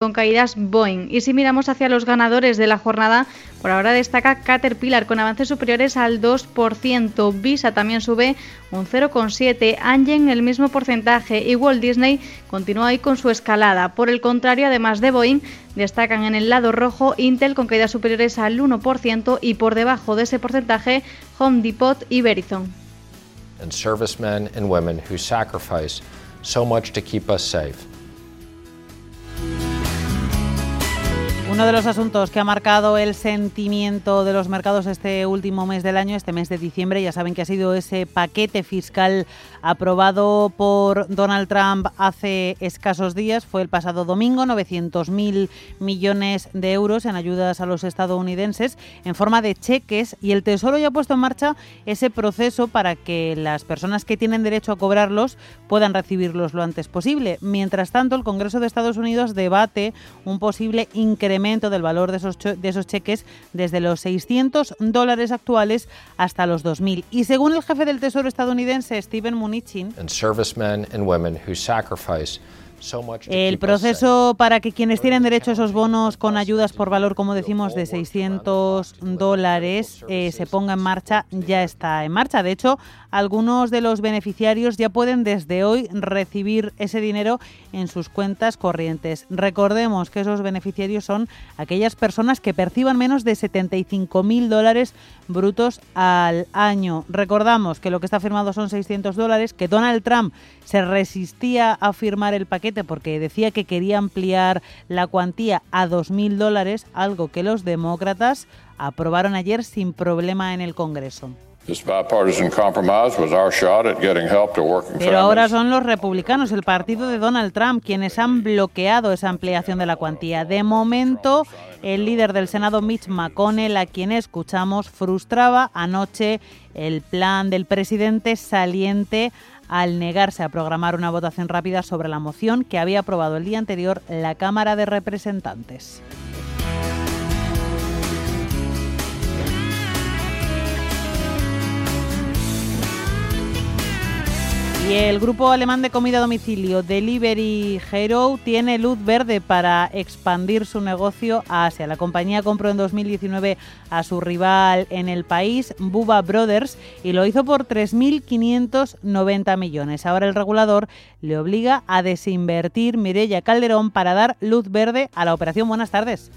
con caídas Boeing. Y si miramos hacia los ganadores de la jornada, por ahora destaca Caterpillar con avances superiores al 2%. Visa también sube un 0,7%. Angen el mismo porcentaje. Y Walt Disney continúa ahí con su escalada. Por el contrario, además de Boeing, destacan en el lado rojo Intel con caídas superiores al 1% y por debajo de ese porcentaje Home Depot y Verizon. And servicemen and women who sacrifice so much to keep. Uno de los asuntos que ha marcado el sentimiento de los mercados este último mes del año, este mes de diciembre, ya saben que ha sido ese paquete fiscal aprobado por Donald Trump hace escasos días. Fue el pasado domingo, 900.000 millones de euros en ayudas a los estadounidenses en forma de cheques y el Tesoro ya ha puesto en marcha ese proceso para que las personas que tienen derecho a cobrarlos puedan recibirlos lo antes posible. Mientras tanto, el Congreso de Estados Unidos debate un posible incremento del valor de esos, de esos cheques desde los 600 dólares actuales hasta los 2.000. Y según el jefe del Tesoro estadounidense, Steven Mnuchin, el proceso para que quienes tienen derecho a esos bonos con ayudas por valor, como decimos, de 600 dólares eh, se ponga en marcha ya está en marcha. De hecho, algunos de los beneficiarios ya pueden desde hoy recibir ese dinero en sus cuentas corrientes. Recordemos que esos beneficiarios son aquellas personas que perciban menos de 75.000 dólares brutos al año. Recordamos que lo que está firmado son 600 dólares, que Donald Trump se resistía a firmar el paquete porque decía que quería ampliar la cuantía a 2.000 dólares, algo que los demócratas aprobaron ayer sin problema en el Congreso. Pero ahora son los republicanos, el partido de Donald Trump, quienes han bloqueado esa ampliación de la cuantía. De momento, el líder del Senado, Mitch McConnell, a quien escuchamos, frustraba anoche el plan del presidente saliente al negarse a programar una votación rápida sobre la moción que había aprobado el día anterior la Cámara de Representantes. Y el grupo alemán de comida a domicilio Delivery Hero tiene luz verde para expandir su negocio a Asia. La compañía compró en 2019 a su rival en el país, Buba Brothers, y lo hizo por 3.590 millones. Ahora el regulador le obliga a desinvertir Mirella Calderón para dar luz verde a la operación. Buenas tardes.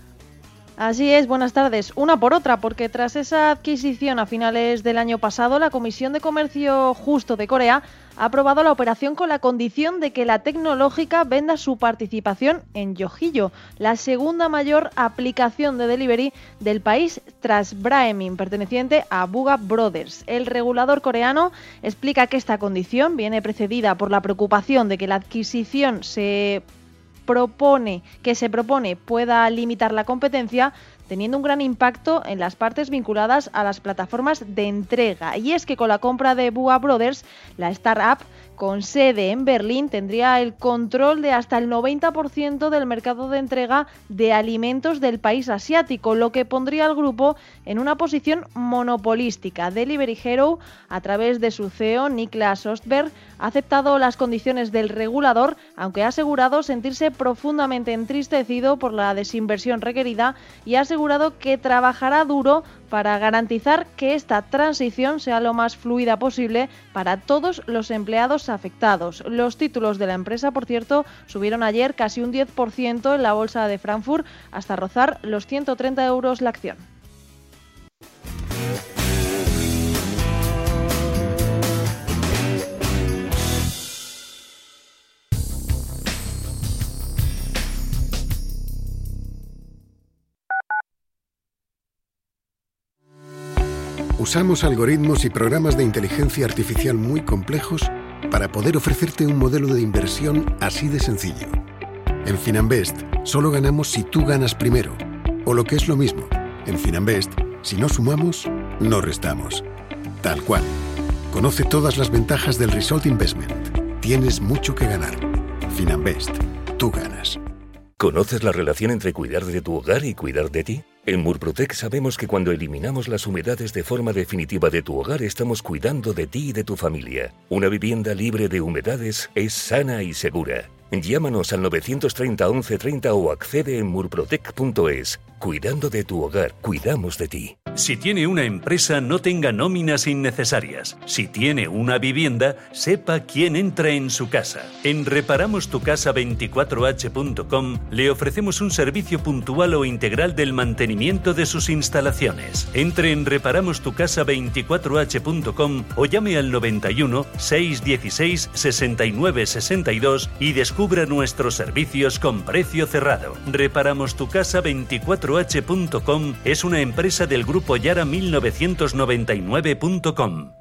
Así es, buenas tardes. Una por otra, porque tras esa adquisición a finales del año pasado, la Comisión de Comercio Justo de Corea ha aprobado la operación con la condición de que la tecnológica venda su participación en Yojillo, la segunda mayor aplicación de delivery del país tras Braemin, perteneciente a Buga Brothers. El regulador coreano explica que esta condición viene precedida por la preocupación de que la adquisición se propone, que se propone pueda limitar la competencia, teniendo un gran impacto en las partes vinculadas a las plataformas de entrega. Y es que con la compra de Bua Brothers, la startup con sede en Berlín tendría el control de hasta el 90% del mercado de entrega de alimentos del país asiático, lo que pondría al grupo en una posición monopolística. Delivery Hero, a través de su CEO Niklas Ostberg, ha aceptado las condiciones del regulador, aunque ha asegurado sentirse profundamente entristecido por la desinversión requerida y ha asegurado que trabajará duro para garantizar que esta transición sea lo más fluida posible para todos los empleados afectados. Los títulos de la empresa, por cierto, subieron ayer casi un 10% en la bolsa de Frankfurt hasta rozar los 130 euros la acción. Usamos algoritmos y programas de inteligencia artificial muy complejos para poder ofrecerte un modelo de inversión así de sencillo. En Finanbest solo ganamos si tú ganas primero. O lo que es lo mismo, en Finanbest, si no sumamos, no restamos. Tal cual. Conoce todas las ventajas del Result Investment. Tienes mucho que ganar. Finanbest. Tú ganas. ¿Conoces la relación entre cuidar de tu hogar y cuidar de ti? En Murprotec sabemos que cuando eliminamos las humedades de forma definitiva de tu hogar estamos cuidando de ti y de tu familia. Una vivienda libre de humedades es sana y segura. Llámanos al 930 1130 o accede en murprotec.es. Cuidando de tu hogar, cuidamos de ti. Si tiene una empresa, no tenga nóminas innecesarias. Si tiene una vivienda, sepa quién entra en su casa. En reparamostucasa24h.com le ofrecemos un servicio puntual o integral del mantenimiento de sus instalaciones. Entre en reparamostucasa24h.com o llame al 91 616 69 62 y descubra nuestros servicios con precio cerrado. Reparamos tu casa 24 h.com es una empresa del grupo Yara 1999.com.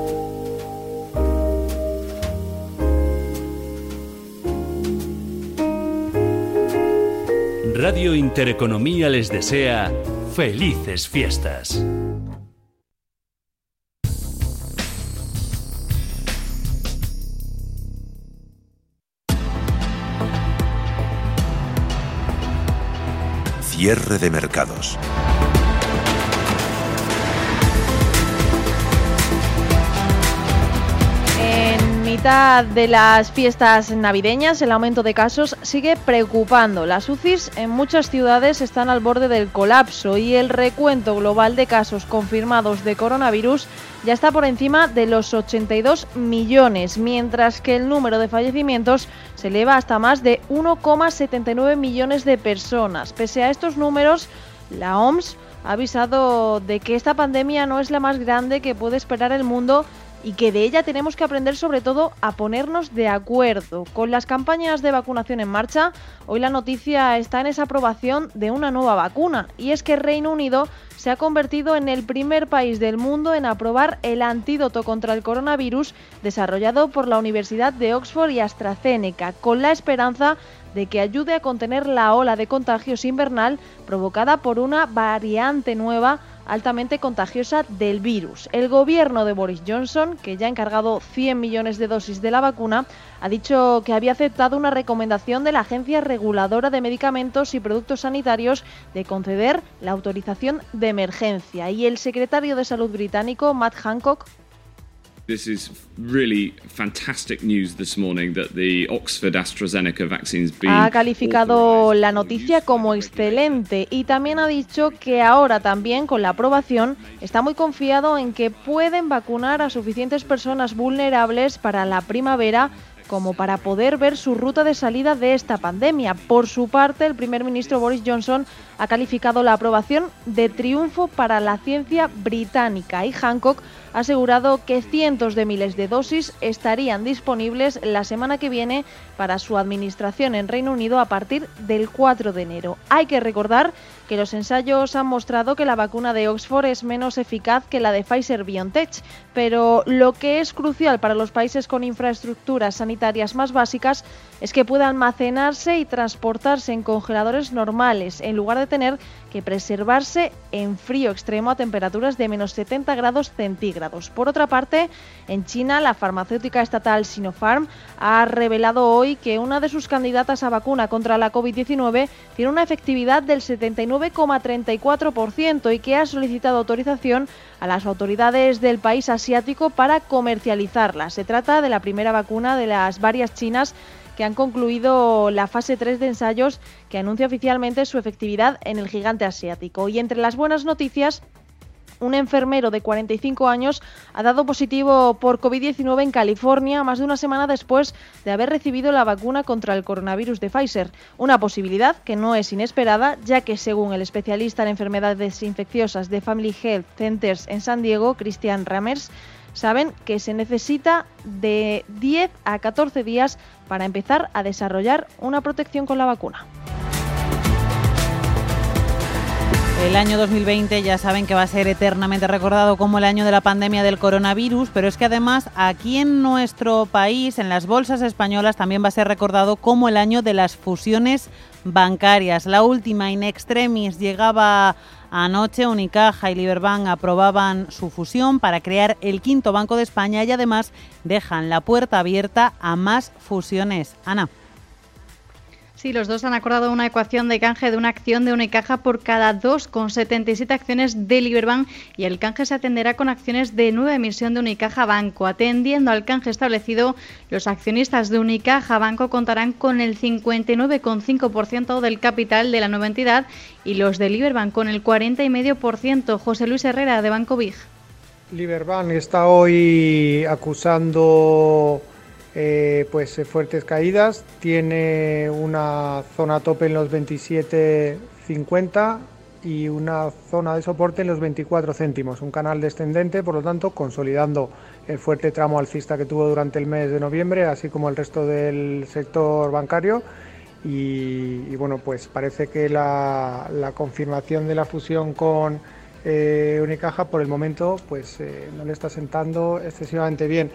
Radio Intereconomía les desea felices fiestas. Cierre de mercados. De las fiestas navideñas, el aumento de casos sigue preocupando. Las UCIs en muchas ciudades están al borde del colapso y el recuento global de casos confirmados de coronavirus ya está por encima de los 82 millones, mientras que el número de fallecimientos se eleva hasta más de 1,79 millones de personas. Pese a estos números, la OMS ha avisado de que esta pandemia no es la más grande que puede esperar el mundo y que de ella tenemos que aprender sobre todo a ponernos de acuerdo. Con las campañas de vacunación en marcha, hoy la noticia está en esa aprobación de una nueva vacuna y es que Reino Unido se ha convertido en el primer país del mundo en aprobar el antídoto contra el coronavirus desarrollado por la Universidad de Oxford y AstraZeneca, con la esperanza de que ayude a contener la ola de contagios invernal provocada por una variante nueva altamente contagiosa del virus. El gobierno de Boris Johnson, que ya ha encargado 100 millones de dosis de la vacuna, ha dicho que había aceptado una recomendación de la Agencia Reguladora de Medicamentos y Productos Sanitarios de conceder la autorización de emergencia. Y el secretario de Salud británico, Matt Hancock, This is really fantastic news this morning that the Oxford AstraZeneca vaccine's been ha calificado la noticia como excelente y también ha dicho que ahora también con la aprobación está muy confiado en que pueden vacunar a suficientes personas vulnerables para la primavera como para poder ver su ruta de salida de esta pandemia. Por su parte, el primer ministro Boris Johnson ha calificado la aprobación de triunfo para la ciencia británica y Hancock ha asegurado que cientos de miles de dosis estarían disponibles la semana que viene para su administración en Reino Unido a partir del 4 de enero. Hay que recordar que los ensayos han mostrado que la vacuna de Oxford es menos eficaz que la de Pfizer BioNTech, pero lo que es crucial para los países con infraestructuras sanitarias más básicas es que pueda almacenarse y transportarse en congeladores normales, en lugar de tener que preservarse en frío extremo a temperaturas de menos 70 grados centígrados. Por otra parte, en China, la farmacéutica estatal Sinopharm ha revelado hoy que una de sus candidatas a vacuna contra la COVID-19 tiene una efectividad del 79,34% y que ha solicitado autorización a las autoridades del país asiático para comercializarla. Se trata de la primera vacuna de las varias chinas que han concluido la fase 3 de ensayos que anuncia oficialmente su efectividad en el gigante asiático. Y entre las buenas noticias, un enfermero de 45 años ha dado positivo por COVID-19 en California más de una semana después de haber recibido la vacuna contra el coronavirus de Pfizer. Una posibilidad que no es inesperada, ya que según el especialista en enfermedades infecciosas de Family Health Centers en San Diego, Christian Ramers, saben que se necesita de 10 a 14 días para empezar a desarrollar una protección con la vacuna. El año 2020 ya saben que va a ser eternamente recordado como el año de la pandemia del coronavirus, pero es que además aquí en nuestro país, en las bolsas españolas, también va a ser recordado como el año de las fusiones bancarias. La última, in extremis, llegaba anoche. Unicaja y Liberbank aprobaban su fusión para crear el quinto Banco de España y además dejan la puerta abierta a más fusiones. Ana. Sí, los dos han acordado una ecuación de canje de una acción de Unicaja por cada 2,77 acciones de Liberbank y el canje se atenderá con acciones de nueva emisión de Unicaja Banco. Atendiendo al canje establecido, los accionistas de Unicaja Banco contarán con el 59,5% del capital de la nueva entidad y los de Liberbank con el 40,5%. José Luis Herrera de Banco Big. Liberbank está hoy acusando eh, pues eh, fuertes caídas, tiene una zona tope en los 27.50 y una zona de soporte en los 24 céntimos, un canal descendente, por lo tanto, consolidando el fuerte tramo alcista que tuvo durante el mes de noviembre, así como el resto del sector bancario. Y, bueno, pues parece que la, confirmación de la fusión con eh, Unicaja por el momento pues no le está sentando excesivamente bien.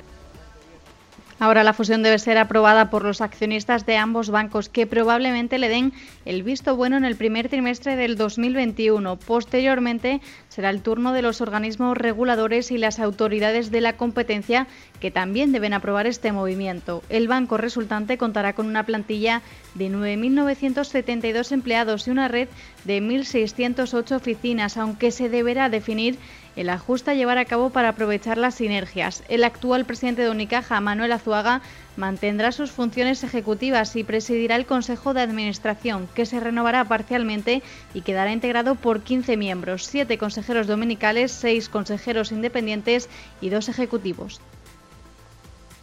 Ahora la fusión debe ser aprobada por los accionistas de ambos bancos, que probablemente le den el visto bueno en el primer trimestre del 2021. Posteriormente será el turno de los organismos reguladores y las autoridades de la competencia, que también deben aprobar este movimiento. El banco resultante contará con una plantilla de 9.972 empleados y una red de 1.608 oficinas, aunque se deberá definir el ajuste a llevar a cabo para aprovechar las sinergias. El actual presidente de Unicaja, Manuel Azuaga, mantendrá sus funciones ejecutivas y presidirá el Consejo de Administración, que se renovará parcialmente y quedará integrado por 15 miembros, 7 consejeros dominicales, 6 consejeros independientes y 2 ejecutivos.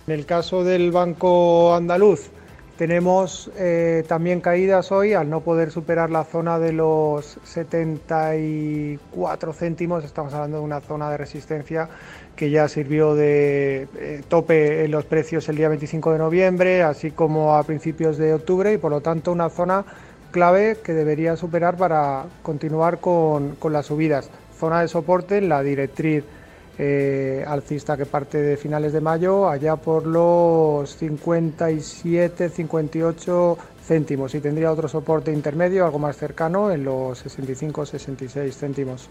En el caso del Banco Andaluz, tenemos eh, también caídas hoy al no poder superar la zona de los 74 céntimos. Estamos hablando de una zona de resistencia que ya sirvió de eh, tope en los precios el día 25 de noviembre, así como a principios de octubre, y por lo tanto una zona clave que debería superar para continuar con, con las subidas. Zona de soporte en la directriz eh, alcista que parte de finales de mayo, allá por los 57, 58 céntimos y tendría otro soporte intermedio, algo más cercano, en los 65, 66 céntimos.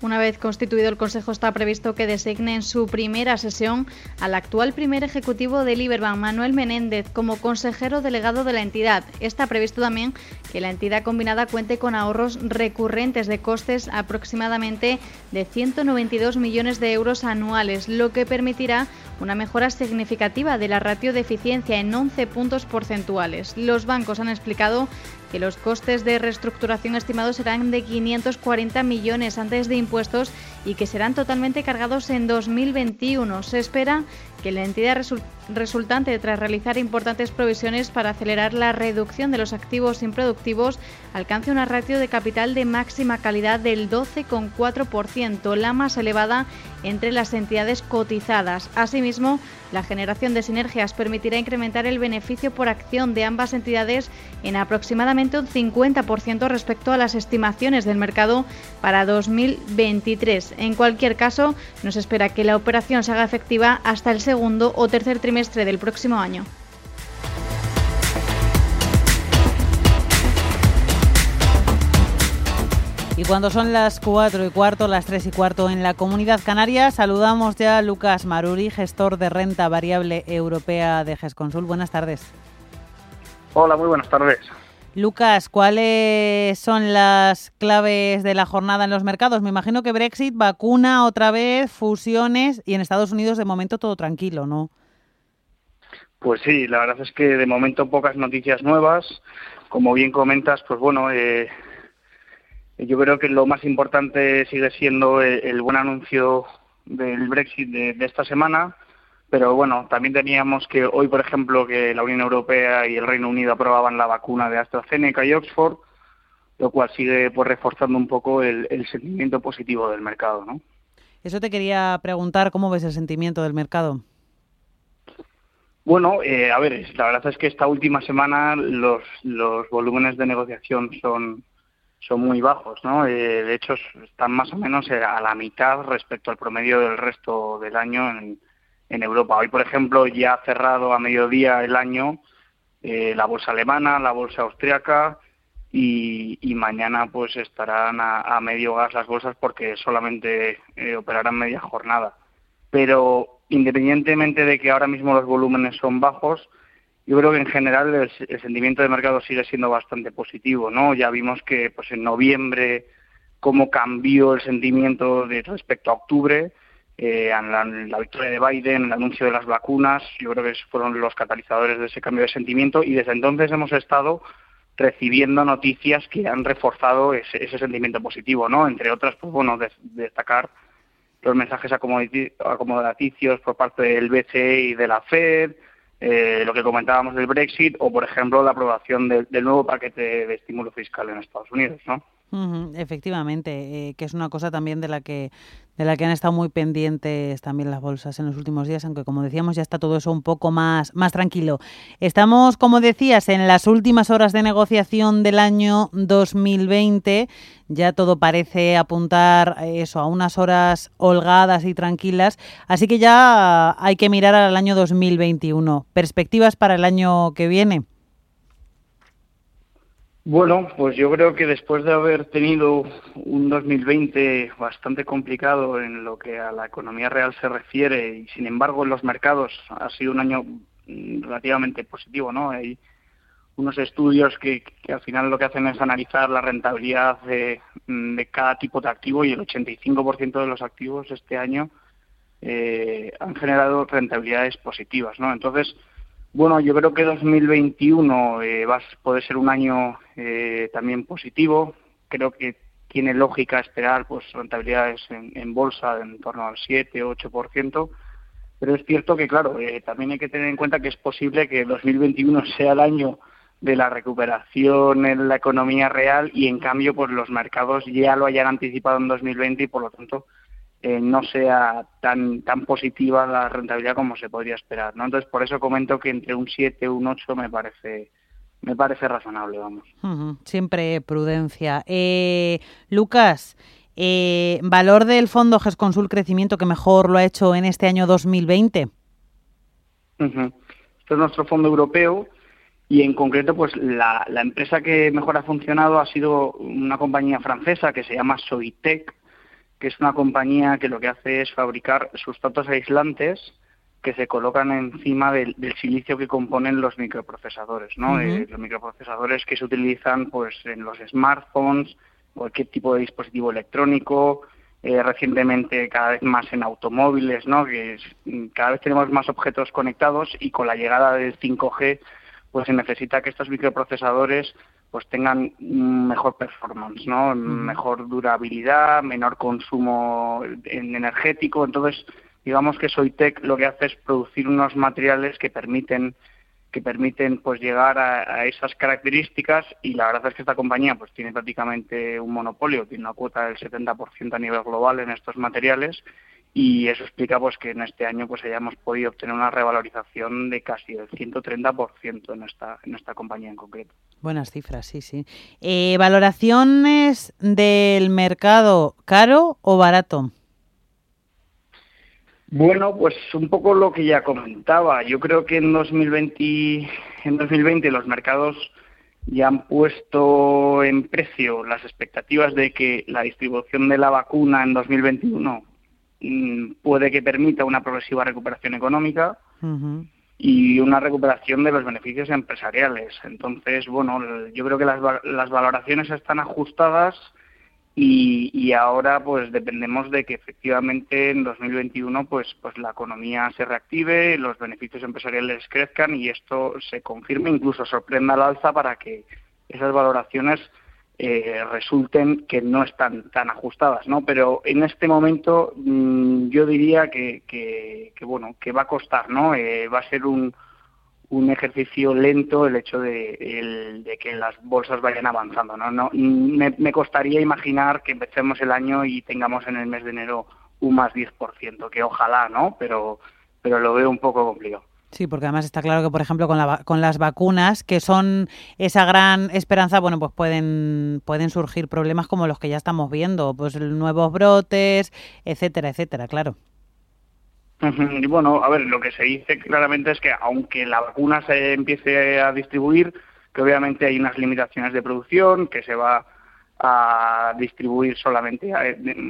Una vez constituido el Consejo está previsto que designe en su primera sesión al actual primer ejecutivo de Liberbank, Manuel Menéndez, como consejero delegado de la entidad. Está previsto también que la entidad combinada cuente con ahorros recurrentes de costes aproximadamente de 192 millones de euros anuales, lo que permitirá una mejora significativa de la ratio de eficiencia en 11 puntos porcentuales. Los bancos han explicado que los costes de reestructuración estimados serán de 540 millones antes de impuestos y que serán totalmente cargados en 2021. Se espera que la entidad resultante, tras realizar importantes provisiones para acelerar la reducción de los activos improductivos, alcance una ratio de capital de máxima calidad del 12,4%, la más elevada entre las entidades cotizadas. Asimismo, la generación de sinergias permitirá incrementar el beneficio por acción de ambas entidades en aproximadamente un 50% respecto a las estimaciones del mercado para 2023. En cualquier caso, nos espera que la operación se haga efectiva hasta el segundo o tercer trimestre del próximo año. Y cuando son las 4 y cuarto, las 3 y cuarto en la comunidad canaria, saludamos ya a Lucas Maruri, gestor de renta variable europea de GESConsul. Buenas tardes. Hola, muy buenas tardes. Lucas, ¿cuáles son las claves de la jornada en los mercados? Me imagino que Brexit, vacuna otra vez, fusiones y en Estados Unidos de momento todo tranquilo, ¿no? Pues sí, la verdad es que de momento pocas noticias nuevas. Como bien comentas, pues bueno, eh, yo creo que lo más importante sigue siendo el, buen anuncio del Brexit de esta semana pero bueno, también teníamos que hoy, por ejemplo, que la Unión Europea y el Reino Unido aprobaban la vacuna de AstraZeneca y Oxford, lo cual sigue pues reforzando un poco el, sentimiento positivo del mercado, ¿no? Eso te quería preguntar, ¿cómo ves el sentimiento del mercado? Bueno, eh, a ver, la verdad es que esta última semana los, los volúmenes de negociación son, son muy bajos, ¿no? Eh, de hecho, están más o menos a la mitad respecto al promedio del resto del año en, en Europa. Hoy, por ejemplo, ya ha cerrado a mediodía el año eh, la bolsa alemana, la bolsa austriaca y, mañana pues estarán a, medio gas las bolsas porque solamente eh, operarán media jornada. Pero independientemente de que ahora mismo los volúmenes son bajos, yo creo que en general el, sentimiento de mercado sigue siendo bastante positivo, ¿no? Ya vimos que pues en noviembre cómo cambió el sentimiento respecto a octubre, eh, la, victoria de Biden, el anuncio de las vacunas, yo creo que fueron los catalizadores de ese cambio de sentimiento y desde entonces hemos estado recibiendo noticias que han reforzado ese, sentimiento positivo, ¿no? Entre otras, pues bueno, destacar los mensajes acomodaticios por parte del BCE y de la Fed, eh, lo que comentábamos del Brexit o, por ejemplo, la aprobación del nuevo paquete de estímulo fiscal en Estados Unidos, ¿no? Efectivamente, eh, que es una cosa también de la que de la que han estado muy pendientes también las bolsas en los últimos días, aunque como decíamos ya está todo eso un poco más, más tranquilo. Estamos, como decías, en las últimas horas de negociación del año 2020. Ya todo parece apuntar eso a unas horas holgadas y tranquilas, así que ya hay que mirar al año 2021. ¿Perspectivas para el año que viene? Bueno, pues yo creo que después de haber tenido un 2020 bastante complicado en lo que a la economía real se refiere y sin embargo en los mercados ha sido un año mm, relativamente positivo, ¿no? Hay unos estudios que, al final lo que hacen es analizar la rentabilidad de, mm, cada tipo de activo y el 85% de los activos este año eh, han generado rentabilidades positivas, ¿no? Entonces, bueno, yo creo que 2021 eh, va a poder ser un año eh, también positivo. Creo que tiene lógica esperar pues rentabilidades en, bolsa en torno al 7 o 8%. Pero es cierto que, claro, eh, también hay que tener en cuenta que es posible que 2021 sea el año de la recuperación en la economía real y, en cambio, pues los mercados ya lo hayan anticipado en 2020 y, por lo tanto, eh, no sea tan tan positiva la rentabilidad como se podría esperar, ¿no? Entonces, por eso comento que entre un 7 y un 8 me parece me parece razonable, vamos. Siempre prudencia. Eh, Lucas, eh, ¿valor del fondo GESConsul Crecimiento que mejor lo ha hecho en este año 2020? Este es nuestro fondo europeo y en concreto pues la, la empresa que mejor ha funcionado ha sido una compañía francesa que se llama Soitec, que es una compañía que lo que hace es fabricar sustratos aislantes que se colocan encima del, silicio que componen los microprocesadores, ¿no? Eh, los microprocesadores que se utilizan pues en los smartphones, cualquier tipo de dispositivo electrónico, eh, recientemente cada vez más en automóviles, ¿no? Que cada vez tenemos más objetos conectados y con la llegada del 5G pues se necesita que estos microprocesadores pues tengan mejor performance, ¿no? Mejor durabilidad, menor consumo energético. Entonces, digamos que Soitec lo que hace es producir unos materiales que permiten que permiten pues llegar a, esas características y la verdad es que esta compañía pues tiene prácticamente un monopolio, tiene una cuota del 70% a nivel global en estos materiales y eso explica pues que en este año pues hayamos podido obtener una revalorización de casi el 130% en esta en esta compañía en concreto. Buenas cifras, sí, sí. Eh, ¿Valoraciones del mercado caro o barato? Bueno, pues un poco lo que ya comentaba. Yo creo que en 2020, en 2020 los mercados ya han puesto en precio las expectativas de que la distribución de la vacuna en 2021 Mm, puede que permita una progresiva recuperación económica y una recuperación de los beneficios empresariales. Entonces, bueno, yo creo que las, las valoraciones están ajustadas y, y, ahora pues dependemos de que efectivamente en 2021 pues pues la economía se reactive, los beneficios empresariales crezcan y esto se confirme, incluso sorprenda al alza para que esas valoraciones eh, resulten que no están tan ajustadas, ¿no? Pero en este momento mm, yo diría que, que, bueno, que va a costar, ¿no? Eh, va a ser un, un ejercicio lento el hecho de, de, que las bolsas vayan avanzando, ¿no? no me, me, costaría imaginar que empecemos el año y tengamos en el mes de enero un más 10%, que ojalá, ¿no? Pero, pero lo veo un poco complicado. Sí, porque además está claro que, por ejemplo, con, la, con las vacunas, que son esa gran esperanza, bueno, pues pueden, pueden surgir problemas como los que ya estamos viendo, pues nuevos brotes, etcétera, etcétera, claro. Y bueno, a ver, lo que se dice claramente es que aunque la vacuna se empiece a distribuir, que obviamente hay unas limitaciones de producción, que se va a distribuir solamente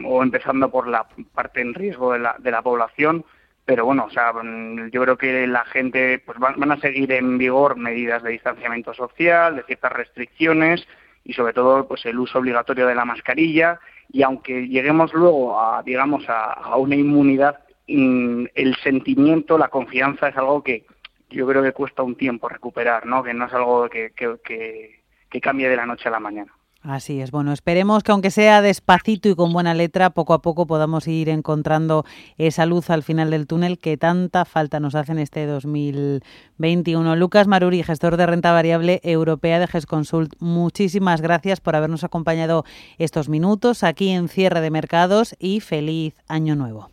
o empezando por la parte en riesgo de la, de la población, pero bueno, o sea, mm, yo creo que la gente pues van, a seguir en vigor medidas de distanciamiento social, de ciertas restricciones y sobre todo pues el uso obligatorio de la mascarilla y aunque lleguemos luego a digamos a, una inmunidad el sentimiento, la confianza es algo que yo creo que cuesta un tiempo recuperar, ¿no? Que no es algo que cambie de la noche a la mañana. Así es. Bueno, esperemos que aunque sea despacito y con buena letra, poco a poco podamos ir encontrando esa luz al final del túnel que tanta falta nos hace en este 2021. Lucas Maruri, gestor de renta variable europea de GESConsult, muchísimas gracias por habernos acompañado estos minutos aquí en Cierre de Mercados y feliz año nuevo.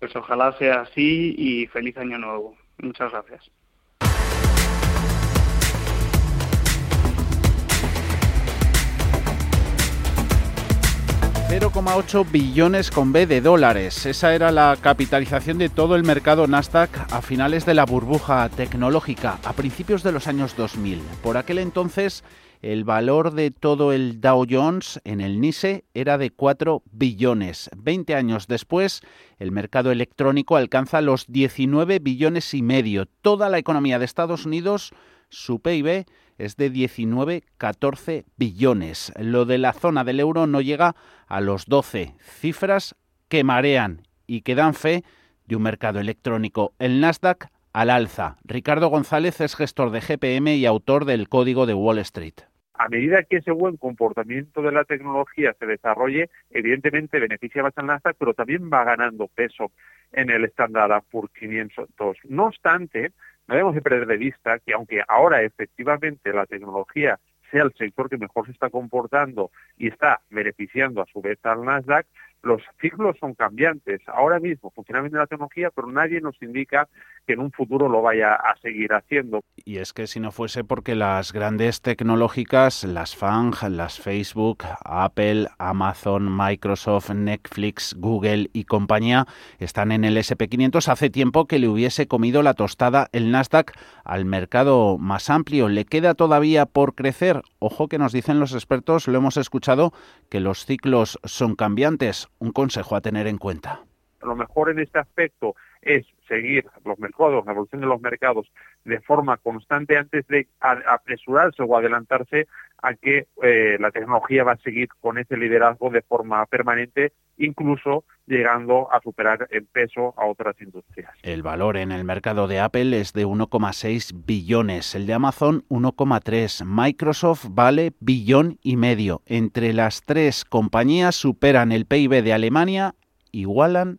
Pues ojalá sea así y feliz año nuevo. Muchas gracias. 0,8 billones con B de dólares. Esa era la capitalización de todo el mercado Nasdaq a finales de la burbuja tecnológica, a principios de los años 2000. Por aquel entonces, el valor de todo el Dow Jones en el NISE era de 4 billones. Veinte años después, el mercado electrónico alcanza los 19 billones y medio. Toda la economía de Estados Unidos, su PIB, es de 19,14 billones. Lo de la zona del euro no llega a los 12, cifras que marean y que dan fe de un mercado electrónico. El Nasdaq al alza. Ricardo González es gestor de GPM y autor del Código de Wall Street a medida que ese buen comportamiento de la tecnología se desarrolle, evidentemente beneficia más al Nasdaq, pero también va ganando peso en el estándar por 500. No obstante, no debemos de perder de vista que aunque ahora efectivamente la tecnología sea el sector que mejor se está comportando y está beneficiando a su vez al Nasdaq, los ciclos son cambiantes. Ahora mismo funciona bien la tecnología, pero nadie nos indica que en un futuro lo vaya a seguir haciendo. Y es que si no fuese porque las grandes tecnológicas, las FANG, las Facebook, Apple, Amazon, Microsoft, Netflix, Google y compañía están en el SP500, hace tiempo que le hubiese comido la tostada el Nasdaq al mercado más amplio. ¿Le queda todavía por crecer? Ojo que nos dicen los expertos, lo hemos escuchado, que los ciclos son cambiantes un consejo a tener en cuenta. Lo mejor en este aspecto es seguir los mercados, la evolución de los mercados de forma constante antes de apresurarse o adelantarse a que eh, la tecnología va a seguir con ese liderazgo de forma permanente, incluso llegando a superar en peso a otras industrias. El valor en el mercado de Apple es de 1,6 billones, el de Amazon 1,3, Microsoft vale billón y medio. Entre las tres compañías superan el PIB de Alemania, igualan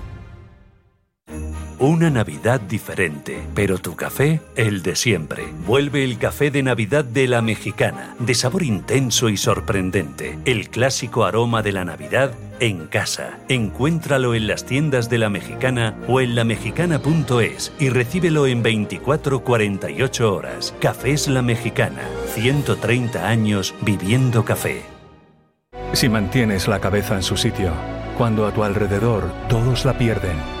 Una Navidad diferente, pero tu café, el de siempre. Vuelve el café de Navidad de la mexicana, de sabor intenso y sorprendente. El clásico aroma de la Navidad en casa. Encuéntralo en las tiendas de la mexicana o en lamexicana.es y recíbelo en 24-48 horas. Cafés La Mexicana, 130 años viviendo café. Si mantienes la cabeza en su sitio, cuando a tu alrededor todos la pierden,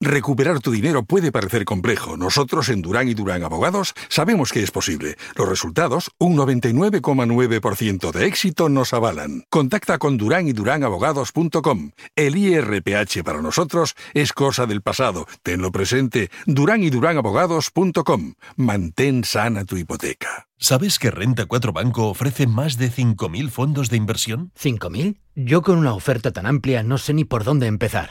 Recuperar tu dinero puede parecer complejo. Nosotros en Durán y Durán Abogados sabemos que es posible. Los resultados, un 99,9% de éxito, nos avalan. Contacta con Durán y Durán Abogados.com. El IRPH para nosotros es cosa del pasado. Tenlo presente. Durán y Durán Abogados.com. Mantén sana tu hipoteca. ¿Sabes que Renta 4 Banco ofrece más de 5.000 fondos de inversión? ¿5.000? Yo con una oferta tan amplia no sé ni por dónde empezar.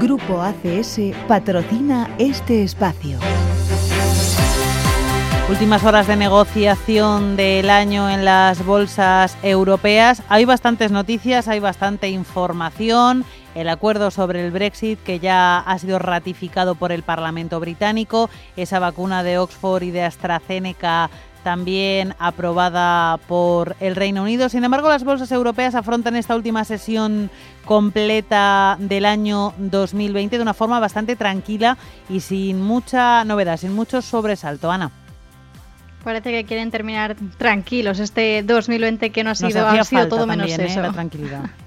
Grupo ACS patrocina este espacio. Últimas horas de negociación del año en las bolsas europeas. Hay bastantes noticias, hay bastante información. El acuerdo sobre el Brexit que ya ha sido ratificado por el Parlamento británico, esa vacuna de Oxford y de AstraZeneca también aprobada por el Reino Unido. Sin embargo, las bolsas europeas afrontan esta última sesión completa del año 2020 de una forma bastante tranquila y sin mucha novedad, sin mucho sobresalto. Ana. Parece que quieren terminar tranquilos este 2020 que no ha sido, ha sido todo menos ¿eh? eso. la tranquilidad.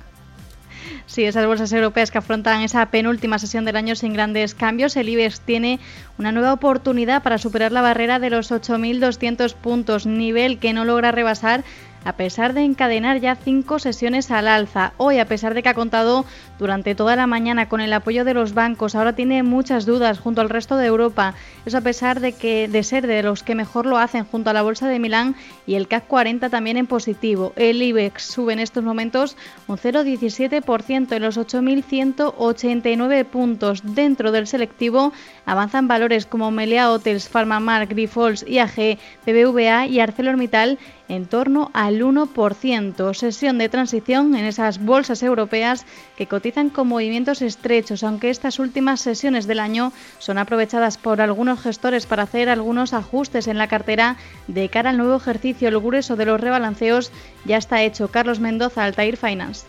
Sí, esas bolsas europeas que afrontan esa penúltima sesión del año sin grandes cambios. El IBEX tiene una nueva oportunidad para superar la barrera de los 8.200 puntos, nivel que no logra rebasar a pesar de encadenar ya cinco sesiones al alza. Hoy, a pesar de que ha contado durante toda la mañana con el apoyo de los bancos, ahora tiene muchas dudas junto al resto de Europa. Eso a pesar de que de ser de los que mejor lo hacen junto a la bolsa de Milán y el CAC 40 también en positivo. El IBEX sube en estos momentos un 0,17% en los 8.189 puntos. Dentro del selectivo avanzan valores como Melia Hotels, Pharmamark, Grifols, IAG, BBVA y ArcelorMittal en torno al 1%. Sesión de transición en esas bolsas europeas que cotizan con movimientos estrechos, aunque estas últimas sesiones del año son aprovechadas por algunos gestores para hacer algunos ajustes en la cartera de cara al nuevo ejercicio. El grueso de los rebalanceos ya está hecho. Carlos Mendoza, Altair Finance.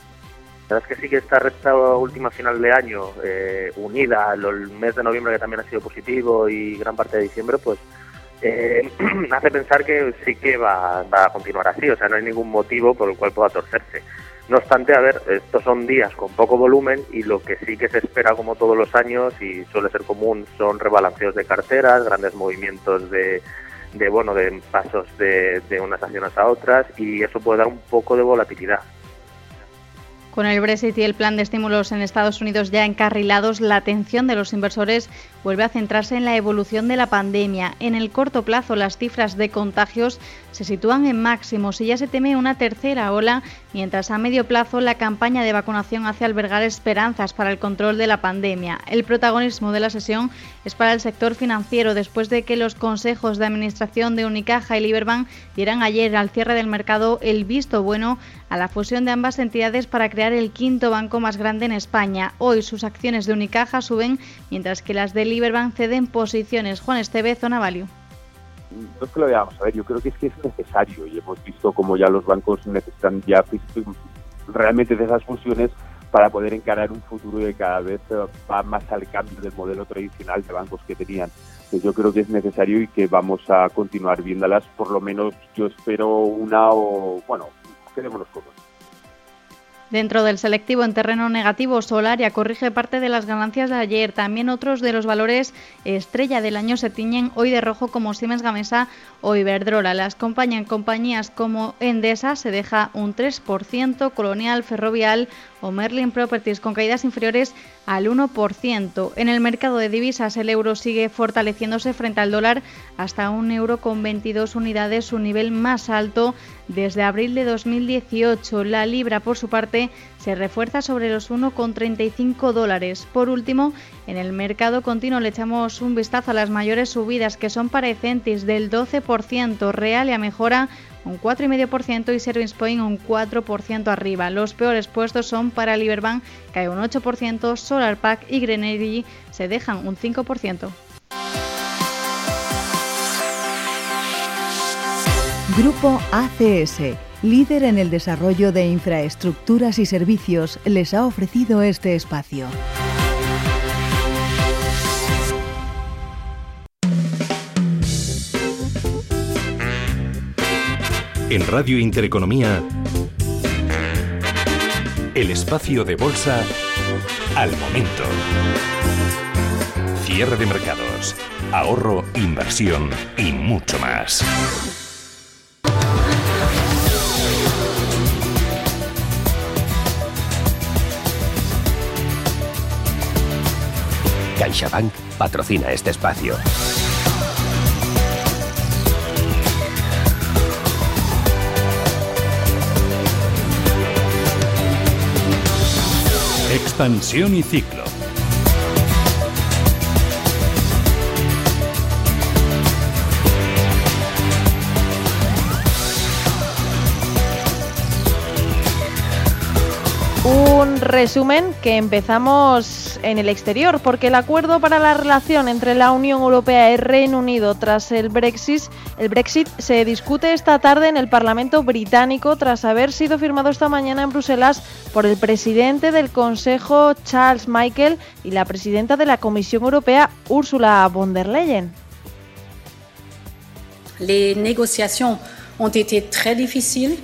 La verdad es que sí que esta recta última final de año, eh, unida al mes de noviembre que también ha sido positivo y gran parte de diciembre, pues eh, hace pensar que sí que va, a continuar así, o sea, no hay ningún motivo por el cual pueda torcerse. No obstante, a ver, estos son días con poco volumen y lo que sí que se espera como todos los años y suele ser común son rebalanceos de carteras, grandes movimientos de, de bueno, de pasos de, de unas acciones a otras y eso puede dar un poco de volatilidad. Con el Brexit y el plan de estímulos en Estados Unidos ya encarrilados, la atención de los inversores vuelve a centrarse en la evolución de la pandemia. En el corto plazo, las cifras de contagios se sitúan en máximos y ya se teme una tercera ola, mientras a medio plazo la campaña de vacunación hace albergar esperanzas para el control de la pandemia. El protagonismo de la sesión es para el sector financiero, después de que los consejos de administración de Unicaja y Liberbank dieran ayer al cierre del mercado el visto bueno a la fusión de ambas entidades para crear el quinto banco más grande en España. Hoy sus acciones de Unicaja suben, mientras que las de Liberbank ceden posiciones. Juan Esteve, Zona Value no es que lo veamos a ver, yo creo que es que es necesario y hemos visto como ya los bancos necesitan ya realmente de esas fusiones para poder encarar un futuro que cada vez eh, va más al cambio del modelo tradicional de bancos que tenían. Pues yo creo que es necesario y que vamos a continuar viéndolas, por lo menos yo espero una o, bueno, quedémonos con Dentro del selectivo en terreno negativo, Solaria corrige parte de las ganancias de ayer. También otros de los valores estrella del año se tiñen hoy de rojo como Siemens Gamesa o Iberdrola. Las compañías, compañías como Endesa se deja un 3%, Colonial, Ferrovial o Merlin Properties con caídas inferiores al 1%. En el mercado de divisas el euro sigue fortaleciéndose frente al dólar hasta un euro con 22 unidades, su nivel más alto desde abril de 2018. La libra, por su parte, se refuerza sobre los 1,35 dólares. Por último, en el mercado continuo le echamos un vistazo a las mayores subidas que son para Ecentis del 12%, Real y a mejora un 4,5% y Service Point un 4% arriba. Los peores puestos son para Liberbank, cae un 8%, SolarPack y Green Energy se dejan un 5%. Grupo ACS, líder en el desarrollo de infraestructuras y servicios, les ha ofrecido este espacio. En Radio Intereconomía, el espacio de bolsa al momento. Cierre de mercados, ahorro, inversión y mucho más. CaixaBank patrocina este espacio. Expansión y ciclo. Un resumen que empezamos en el exterior, porque el acuerdo para la relación entre la Unión Europea y Reino Unido tras el Brexit, el Brexit se discute esta tarde en el Parlamento británico tras haber sido firmado esta mañana en Bruselas por el presidente del Consejo Charles Michael y la presidenta de la Comisión Europea Ursula von der Leyen. Les négociations ont été très difficiles.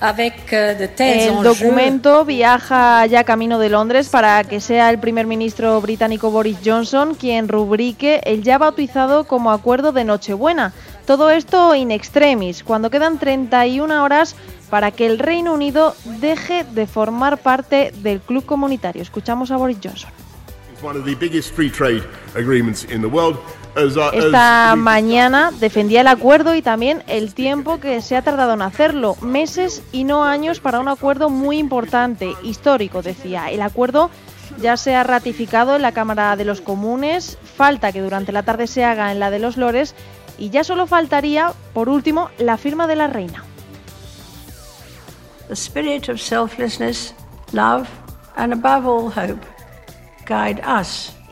De El documento viaja ya camino de Londres para que sea el primer ministro británico Boris Johnson quien rubrique el ya bautizado como acuerdo de Nochebuena. Todo esto in extremis, cuando quedan 31 horas para que el Reino Unido deje de formar parte del club comunitario. Escuchamos a Boris Johnson. Esta mañana defendía el acuerdo y también el tiempo que se ha tardado en hacerlo, meses y no años para un acuerdo muy importante, histórico, decía. El acuerdo ya se ha ratificado en la Cámara de los Comunes, falta que durante la tarde se haga en la de los Lores y ya solo faltaría, por último, la firma de la reina. The spirit of selflessness, love and above all hope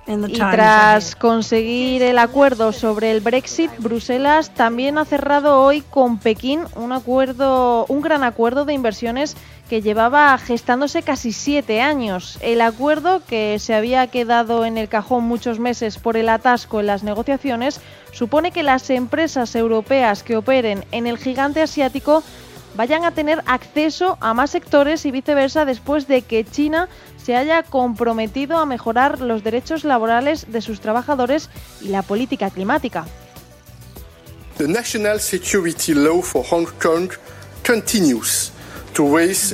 y tras conseguir el acuerdo sobre el Brexit, Bruselas también ha cerrado hoy con Pekín un acuerdo, un gran acuerdo de inversiones que llevaba gestándose casi siete años. El acuerdo, que se había quedado en el cajón muchos meses por el atasco en las negociaciones, supone que las empresas europeas que operen en el gigante asiático vayan a tener acceso a más sectores y viceversa después de que China se haya comprometido a mejorar los derechos laborales de sus trabajadores y la política climática.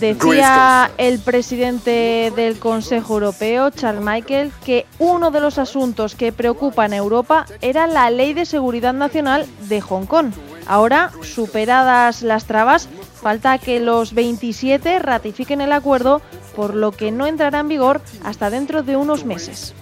Decía el presidente del Consejo Europeo, Charles Michael, que uno de los asuntos que preocupan a Europa era la Ley de Seguridad Nacional de Hong Kong. Ahora, superadas las trabas, falta que los 27 ratifiquen el acuerdo, por lo que no entrará en vigor hasta dentro de unos meses.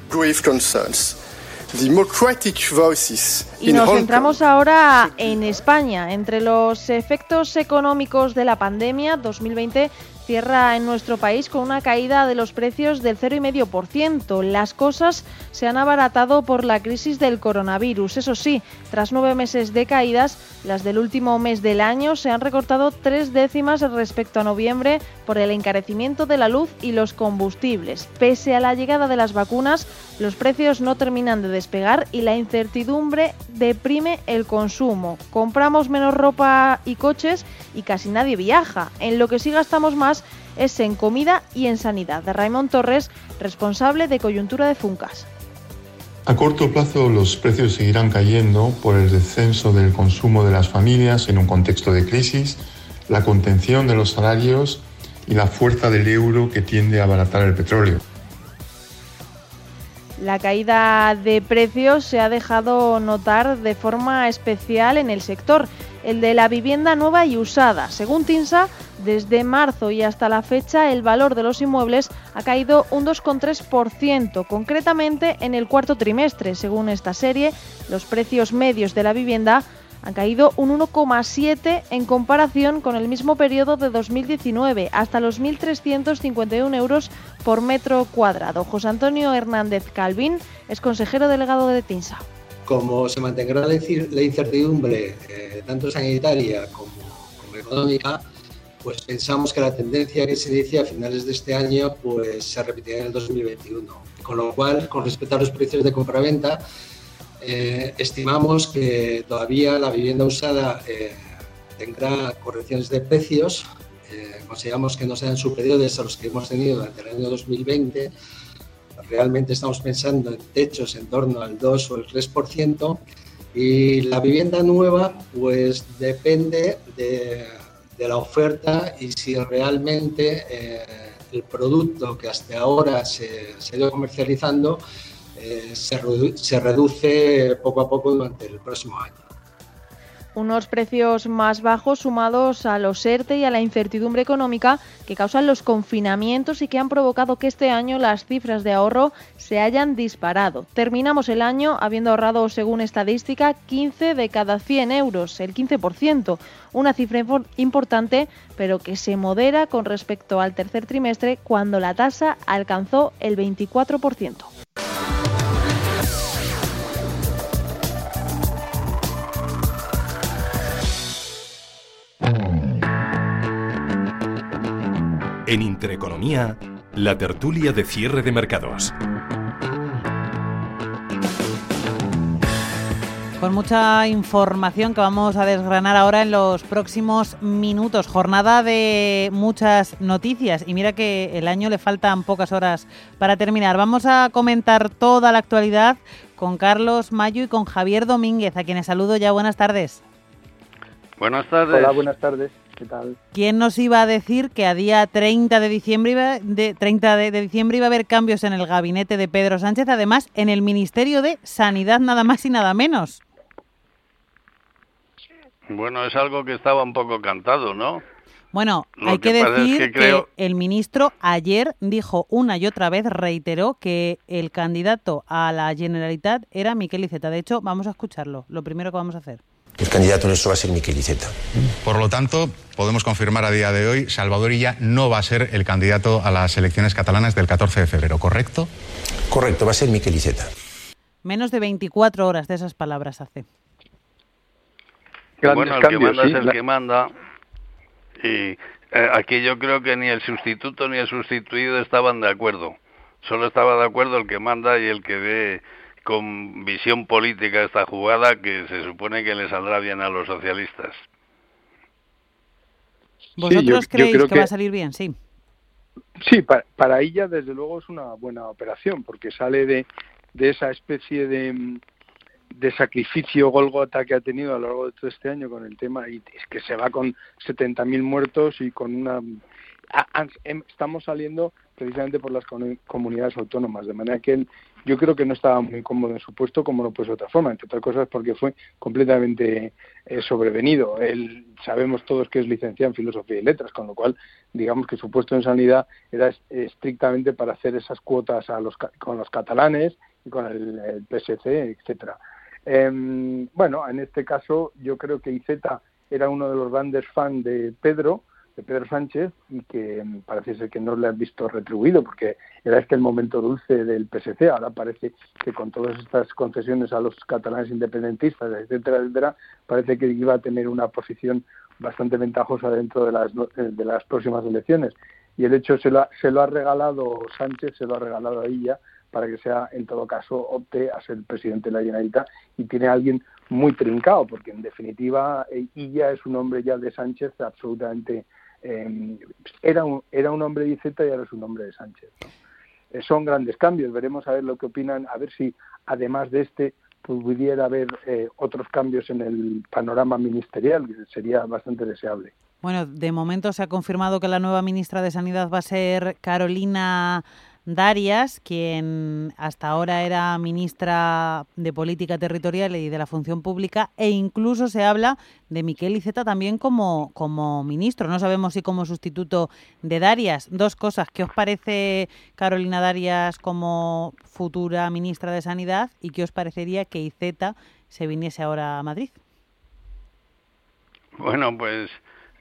Y nos centramos ahora en España. Entre los efectos económicos de la pandemia, 2020 cierra en nuestro país con una caída de los precios del 0,5%. Las cosas se han abaratado por la crisis del coronavirus. Eso sí, tras nueve meses de caídas, las del último mes del año se han recortado tres décimas respecto a noviembre por el encarecimiento de la luz y los combustibles. Pese a la llegada de las vacunas, los precios no terminan de despegar y la incertidumbre deprime el consumo. Compramos menos ropa y coches y casi nadie viaja. En lo que sí gastamos más es en comida y en sanidad. De Raymond Torres, responsable de coyuntura de Funcas. A corto plazo los precios seguirán cayendo por el descenso del consumo de las familias en un contexto de crisis, la contención de los salarios y la fuerza del euro que tiende a abaratar el petróleo. La caída de precios se ha dejado notar de forma especial en el sector, el de la vivienda nueva y usada. Según TINSA, desde marzo y hasta la fecha el valor de los inmuebles ha caído un 2,3%, concretamente en el cuarto trimestre. Según esta serie, los precios medios de la vivienda han caído un 1,7 en comparación con el mismo periodo de 2019, hasta los 1.351 euros por metro cuadrado. José Antonio Hernández Calvin es consejero delegado de TINSA. Como se mantendrá la incertidumbre eh, tanto sanitaria como, como económica, pues pensamos que la tendencia que se inicia a finales de este año pues se repetirá en el 2021. Con lo cual, con respecto a los precios de compraventa, eh, estimamos que todavía la vivienda usada eh, tendrá correcciones de precios. Eh, consideramos que no sean superiores a los que hemos tenido durante el año 2020. Realmente estamos pensando en techos en torno al 2 o el 3%. Y la vivienda nueva, pues depende de de la oferta y si realmente eh, el producto que hasta ahora se, se ha ido comercializando eh, se, se reduce poco a poco durante el próximo año unos precios más bajos sumados a los ERTE y a la incertidumbre económica que causan los confinamientos y que han provocado que este año las cifras de ahorro se hayan disparado. Terminamos el año habiendo ahorrado, según estadística, 15 de cada 100 euros, el 15%, una cifra importante, pero que se modera con respecto al tercer trimestre cuando la tasa alcanzó el 24%. En Intereconomía, la tertulia de cierre de mercados. Con mucha información que vamos a desgranar ahora en los próximos minutos. Jornada de muchas noticias y mira que el año le faltan pocas horas para terminar. Vamos a comentar toda la actualidad con Carlos Mayo y con Javier Domínguez, a quienes saludo ya. Buenas tardes. Buenas tardes. Hola, buenas tardes. ¿Qué tal? ¿Quién nos iba a decir que a día 30 de diciembre iba, de, 30 de, diciembre iba a haber cambios en el gabinete de Pedro Sánchez, además en el Ministerio de Sanidad nada más y nada menos? Bueno, es algo que estaba un poco cantado, ¿no? Bueno, hay que, decir que, el ministro ayer dijo una y otra vez, reiteró que el candidato a la Generalitat era Miquel Iceta. De hecho, vamos a escucharlo, lo primero que vamos a hacer. El candidato nuestro va a ser Miquel Iceta. Por lo tanto, podemos confirmar a día de hoy, Salvador Illa no va a ser el candidato a las elecciones catalanas del 14 de febrero, ¿correcto? Correcto, va a ser Miquel Iceta. Menos de 24 horas de esas palabras hace. bueno, el que manda es el que manda. Y eh, aquí yo creo que ni el sustituto ni el sustituido estaban de acuerdo. Solo estaba de acuerdo el que manda y el que ve con visión política esta jugada que se supone que le saldrá bien a los socialistas. ¿Vosotros creéis que, va a salir bien? Sí. Sí, para, para, ella desde luego es una buena operación porque sale de, de esa especie de, de sacrificio Golgota que ha tenido a lo largo de todo este año con el tema y es que se va con 70.000 muertos y con una em, estamos saliendo precisamente por las comunidades autónomas de manera que él yo creo que no estaba muy cómodo en su puesto como no puede de otra forma, entre otras cosas porque fue completamente eh, sobrevenido. Él sabemos todos que es licenciado en filosofía y letras, con lo cual digamos que su puesto en sanidad era estrictamente para hacer esas cuotas a los, con los catalanes y con el, PSC, etcétera. Em, bueno, en este caso yo creo que Iceta era uno de los grandes fans de Pedro, de Pedro Sánchez y que parece ser que no le han visto retribuido porque era este el momento dulce del PSC. Ahora parece que con todas estas concesiones a los catalanes independentistas, etcétera, etcétera, parece que iba a tener una posición bastante ventajosa dentro de las, de las próximas elecciones. Y el hecho se lo, ha, se lo ha regalado Sánchez, se lo ha regalado a ella para que sea, en todo caso, opte a ser presidente de la Generalitat y tiene a alguien muy trincado, porque en definitiva ella es un hombre ya de Sánchez absolutamente eh, era, un, era un hombre de Iceta y ahora es un hombre de Sánchez. Eh, son grandes cambios, veremos a ver lo que opinan, a ver si además de este pudiera haber eh, otros cambios en el panorama ministerial, que sería bastante deseable. Bueno, de momento se ha confirmado que la nueva ministra de Sanidad va a ser Carolina Darias, quien hasta ahora era ministra de Política Territorial y de la Función Pública, e incluso se habla de Miquel Iceta también como, como ministro. No sabemos si como sustituto de Darias. Dos cosas. ¿Qué os parece Carolina Darias como futura ministra de Sanidad y qué os parecería que Iceta se viniese ahora a Madrid? Bueno, pues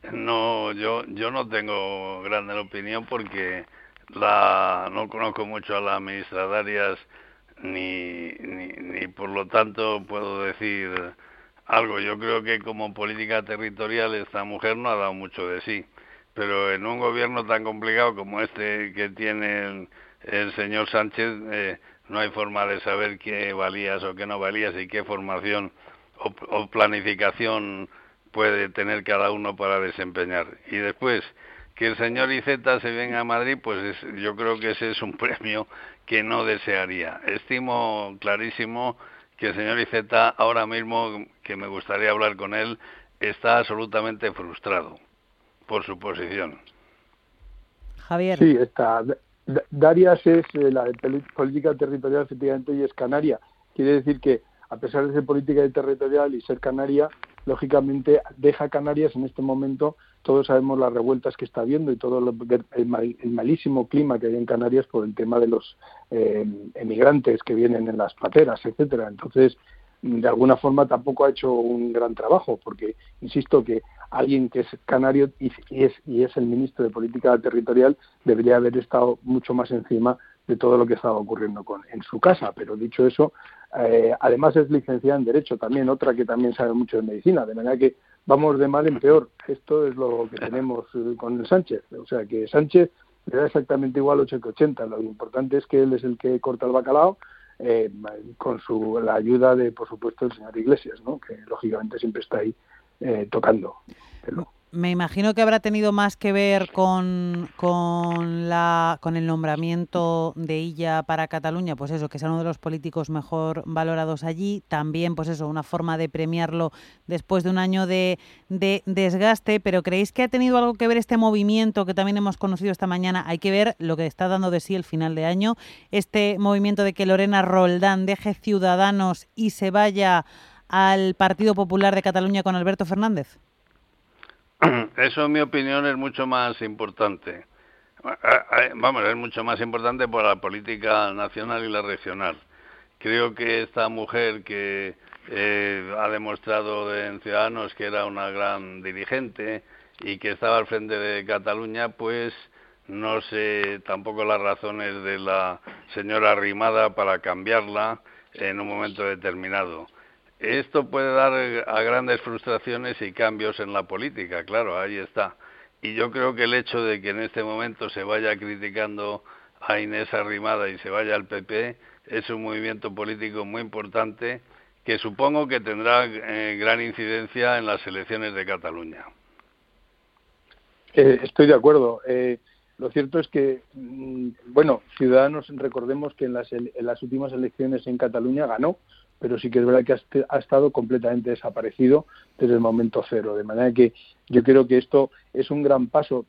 no, yo, yo no tengo grande opinión porque la, no conozco mucho a la ministra Darias ni, ni, ni por lo tanto puedo decir algo. Yo creo que como política territorial esta mujer no ha dado mucho de sí, pero en un gobierno tan complicado como este que tiene el, señor Sánchez eh, no hay forma de saber qué valías o qué no valías y qué formación o, o planificación puede tener cada uno para desempeñar. Y después, que el señor Iceta se venga a Madrid, pues yo creo que ese es un premio que no desearía. Estimo clarísimo que el señor Iceta, ahora mismo que me gustaría hablar con él, está absolutamente frustrado por su posición. Javier. Sí, está. Darias es eh, la política territorial, efectivamente, y es canaria. Quiere decir que, a pesar de ser política territorial y ser canaria, lógicamente deja Canarias en este momento, todos sabemos las revueltas que está habiendo y todo el, malísimo clima que hay en Canarias por el tema de los eh, emigrantes que vienen en las pateras, etcétera. Entonces, de alguna forma tampoco ha hecho un gran trabajo, porque insisto que alguien que es canario y, es, y es el ministro de Política Territorial debería haber estado mucho más encima de todo lo que estaba ocurriendo con, en su casa. Pero dicho eso, eh, además es licenciada en Derecho también, otra que también sabe mucho de medicina, de manera que vamos de mal en peor. Esto es lo que tenemos eh, con el Sánchez. O sea que Sánchez le da exactamente igual 8 que 80. Lo importante es que él es el que corta el bacalao eh, con su, la ayuda de, por supuesto, el señor Iglesias, ¿no? que lógicamente siempre está ahí eh, tocando. Me imagino que habrá tenido más que ver con, con, la, con el nombramiento de ella para Cataluña, pues eso, que sea uno de los políticos mejor valorados allí. También, pues eso, una forma de premiarlo después de un año de, de desgaste. Pero ¿creéis que ha tenido algo que ver este movimiento que también hemos conocido esta mañana? Hay que ver lo que está dando de sí el final de año. Este movimiento de que Lorena Roldán deje Ciudadanos y se vaya al Partido Popular de Cataluña con Alberto Fernández. Eso, en mi opinión, es mucho más importante. Vamos, es mucho más importante por la política nacional y la regional. Creo que esta mujer que eh, ha demostrado en Ciudadanos que era una gran dirigente y que estaba al frente de Cataluña, pues no sé tampoco las razones de la señora Rimada para cambiarla en un momento determinado. Esto puede dar a grandes frustraciones y cambios en la política, claro, ahí está. Y yo creo que el hecho de que en este momento se vaya criticando a Inés Arrimada y se vaya al PP es un movimiento político muy importante que supongo que tendrá eh, gran incidencia en las elecciones de Cataluña. Eh, estoy de acuerdo. Eh, lo cierto es que, mm, bueno, Ciudadanos, recordemos que en las, en las últimas elecciones en Cataluña ganó pero sí que es verdad que ha, estado completamente desaparecido desde el momento cero. De manera que yo creo que esto es un gran paso.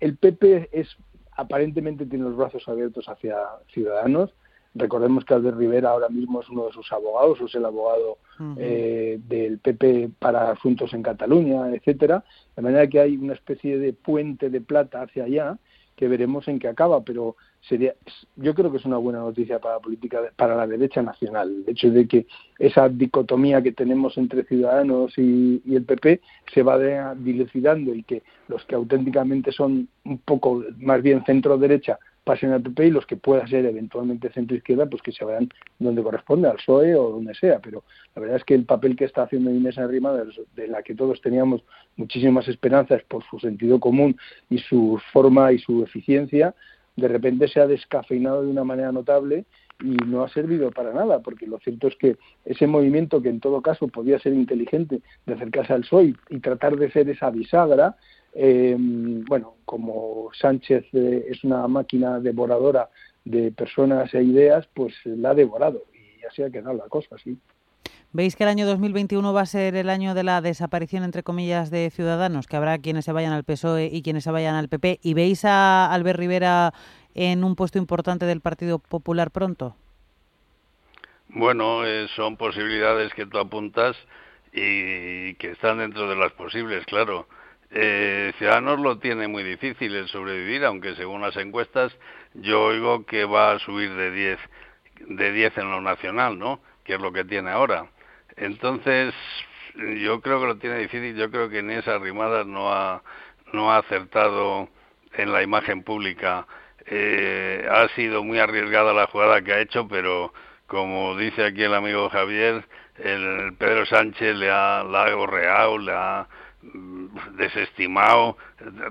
El, PP es aparentemente tiene los brazos abiertos hacia Ciudadanos. Recordemos que Albert Rivera ahora mismo es uno de sus abogados, es el abogado eh, del PP para asuntos en Cataluña, etcétera. De manera que hay una especie de puente de plata hacia allá que veremos en qué acaba, pero sería yo creo que es una buena noticia para la política para la derecha nacional. El hecho de que esa dicotomía que tenemos entre ciudadanos y, el PP se va dilucidando y que los que auténticamente son un poco más bien centro derecha pasen al PP y los que puedan ser eventualmente centro izquierda pues que se vayan donde corresponde al PSOE o donde sea. Pero la verdad es que el papel que está haciendo Inés Arrima de la que todos teníamos muchísimas esperanzas por su sentido común y su forma y su eficiencia de repente se ha descafeinado de una manera notable y no ha servido para nada, porque lo cierto es que ese movimiento que en todo caso podía ser inteligente de acercarse al PSOE y, tratar de ser esa bisagra, eh, bueno, como Sánchez eh, es una máquina devoradora de personas e ideas, pues la ha devorado y así ha quedado la cosa, sí. ¿Veis que el año 2021 va a ser el año de la desaparición, entre comillas, de Ciudadanos? Que habrá quienes se vayan al PSOE y quienes se vayan al PP. ¿Y veis a Albert Rivera en un puesto importante del Partido Popular pronto? Bueno, eh, son posibilidades que tú apuntas y que están dentro de las posibles, claro. Eh, Ciudadanos lo tiene muy difícil el sobrevivir, aunque según las encuestas yo oigo que va a subir de 10 de 10 en lo nacional, ¿no? Que es lo que tiene ahora. Entonces, yo creo que lo tiene difícil. Yo creo que ni esa rimada no ha, no ha acertado en la imagen pública. Eh, ha sido muy arriesgada la jugada que ha hecho, pero como dice aquí el amigo Javier, el Pedro Sánchez le ha, la ha gorreado, le ha desestimado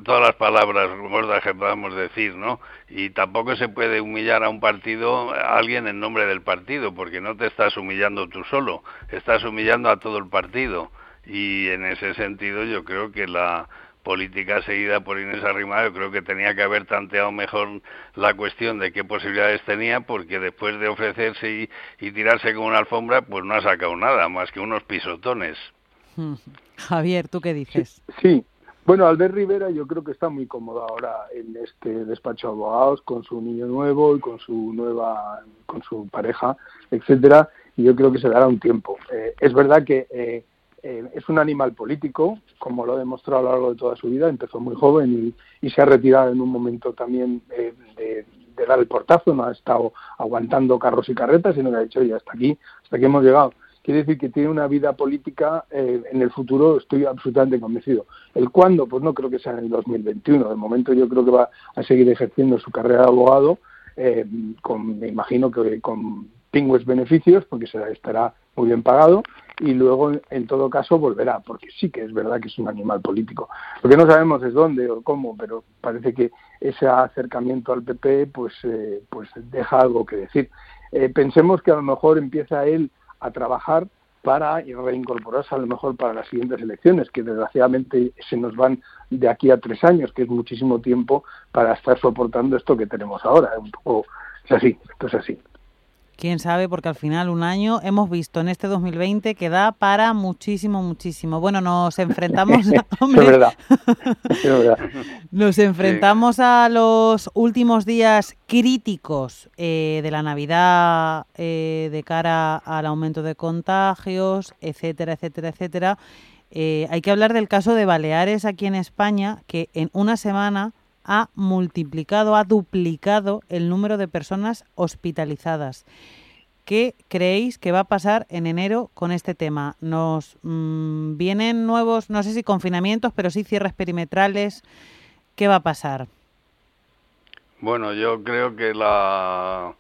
todas las palabras gordas que podamos decir, ¿no? Y tampoco se puede humillar a un partido, alguien en nombre del partido, porque no te estás humillando tú solo, estás humillando a todo el partido. Y en ese sentido yo creo que la, política seguida por Inés Arrimado, creo que tenía que haber tanteado mejor la cuestión de qué posibilidades tenía, porque después de ofrecerse y, tirarse con una alfombra, pues no ha sacado nada, más que unos pisotones. Javier, ¿tú qué dices? Sí, bueno, Albert Rivera yo creo que está muy cómodo ahora en este despacho de abogados con su niño nuevo y con su nueva, con su pareja, etcétera, y yo creo que se dará un tiempo. Eh, es verdad que eh, eh, es un animal político, como lo ha demostrado a lo largo de toda su vida. Empezó muy joven y, se ha retirado en un momento también de, dar el portazo. No ha estado aguantando carros y carretas, sino que ha dicho, ya hasta aquí, hasta aquí hemos llegado. Quiere decir que tiene una vida política eh, en el futuro, estoy absolutamente convencido. ¿El cuándo? Pues no creo que sea en el 2021. De momento yo creo que va a seguir ejerciendo su carrera de abogado, con, me imagino que con pingües beneficios, porque se estará muy bien pagado, y luego en todo caso volverá, porque sí que es verdad que es un animal político. Lo que no sabemos es dónde o cómo, pero parece que ese acercamiento al PP pues, eh, pues deja algo que decir. Eh, pensemos que a lo mejor empieza él a trabajar para reincorporarse a lo mejor para las siguientes elecciones, que desgraciadamente se nos van de aquí a tres años, que es muchísimo tiempo para estar soportando esto que tenemos ahora. Un poco, es así, esto es así. Quién sabe, porque al final un año hemos visto en este 2020 que da para muchísimo, muchísimo. Bueno, nos enfrentamos, a, verdad. nos enfrentamos a los últimos días críticos eh, de la Navidad eh, de cara al aumento de contagios, etcétera, etcétera, etcétera. Eh, hay que hablar del caso de Baleares aquí en España, que en una semana ha multiplicado, ha duplicado el número de personas hospitalizadas. ¿Qué creéis que va a pasar en enero con este tema? ¿Nos mm, vienen nuevos, no sé si confinamientos, pero sí cierres perimetrales? ¿Qué va a pasar? Bueno, yo creo que la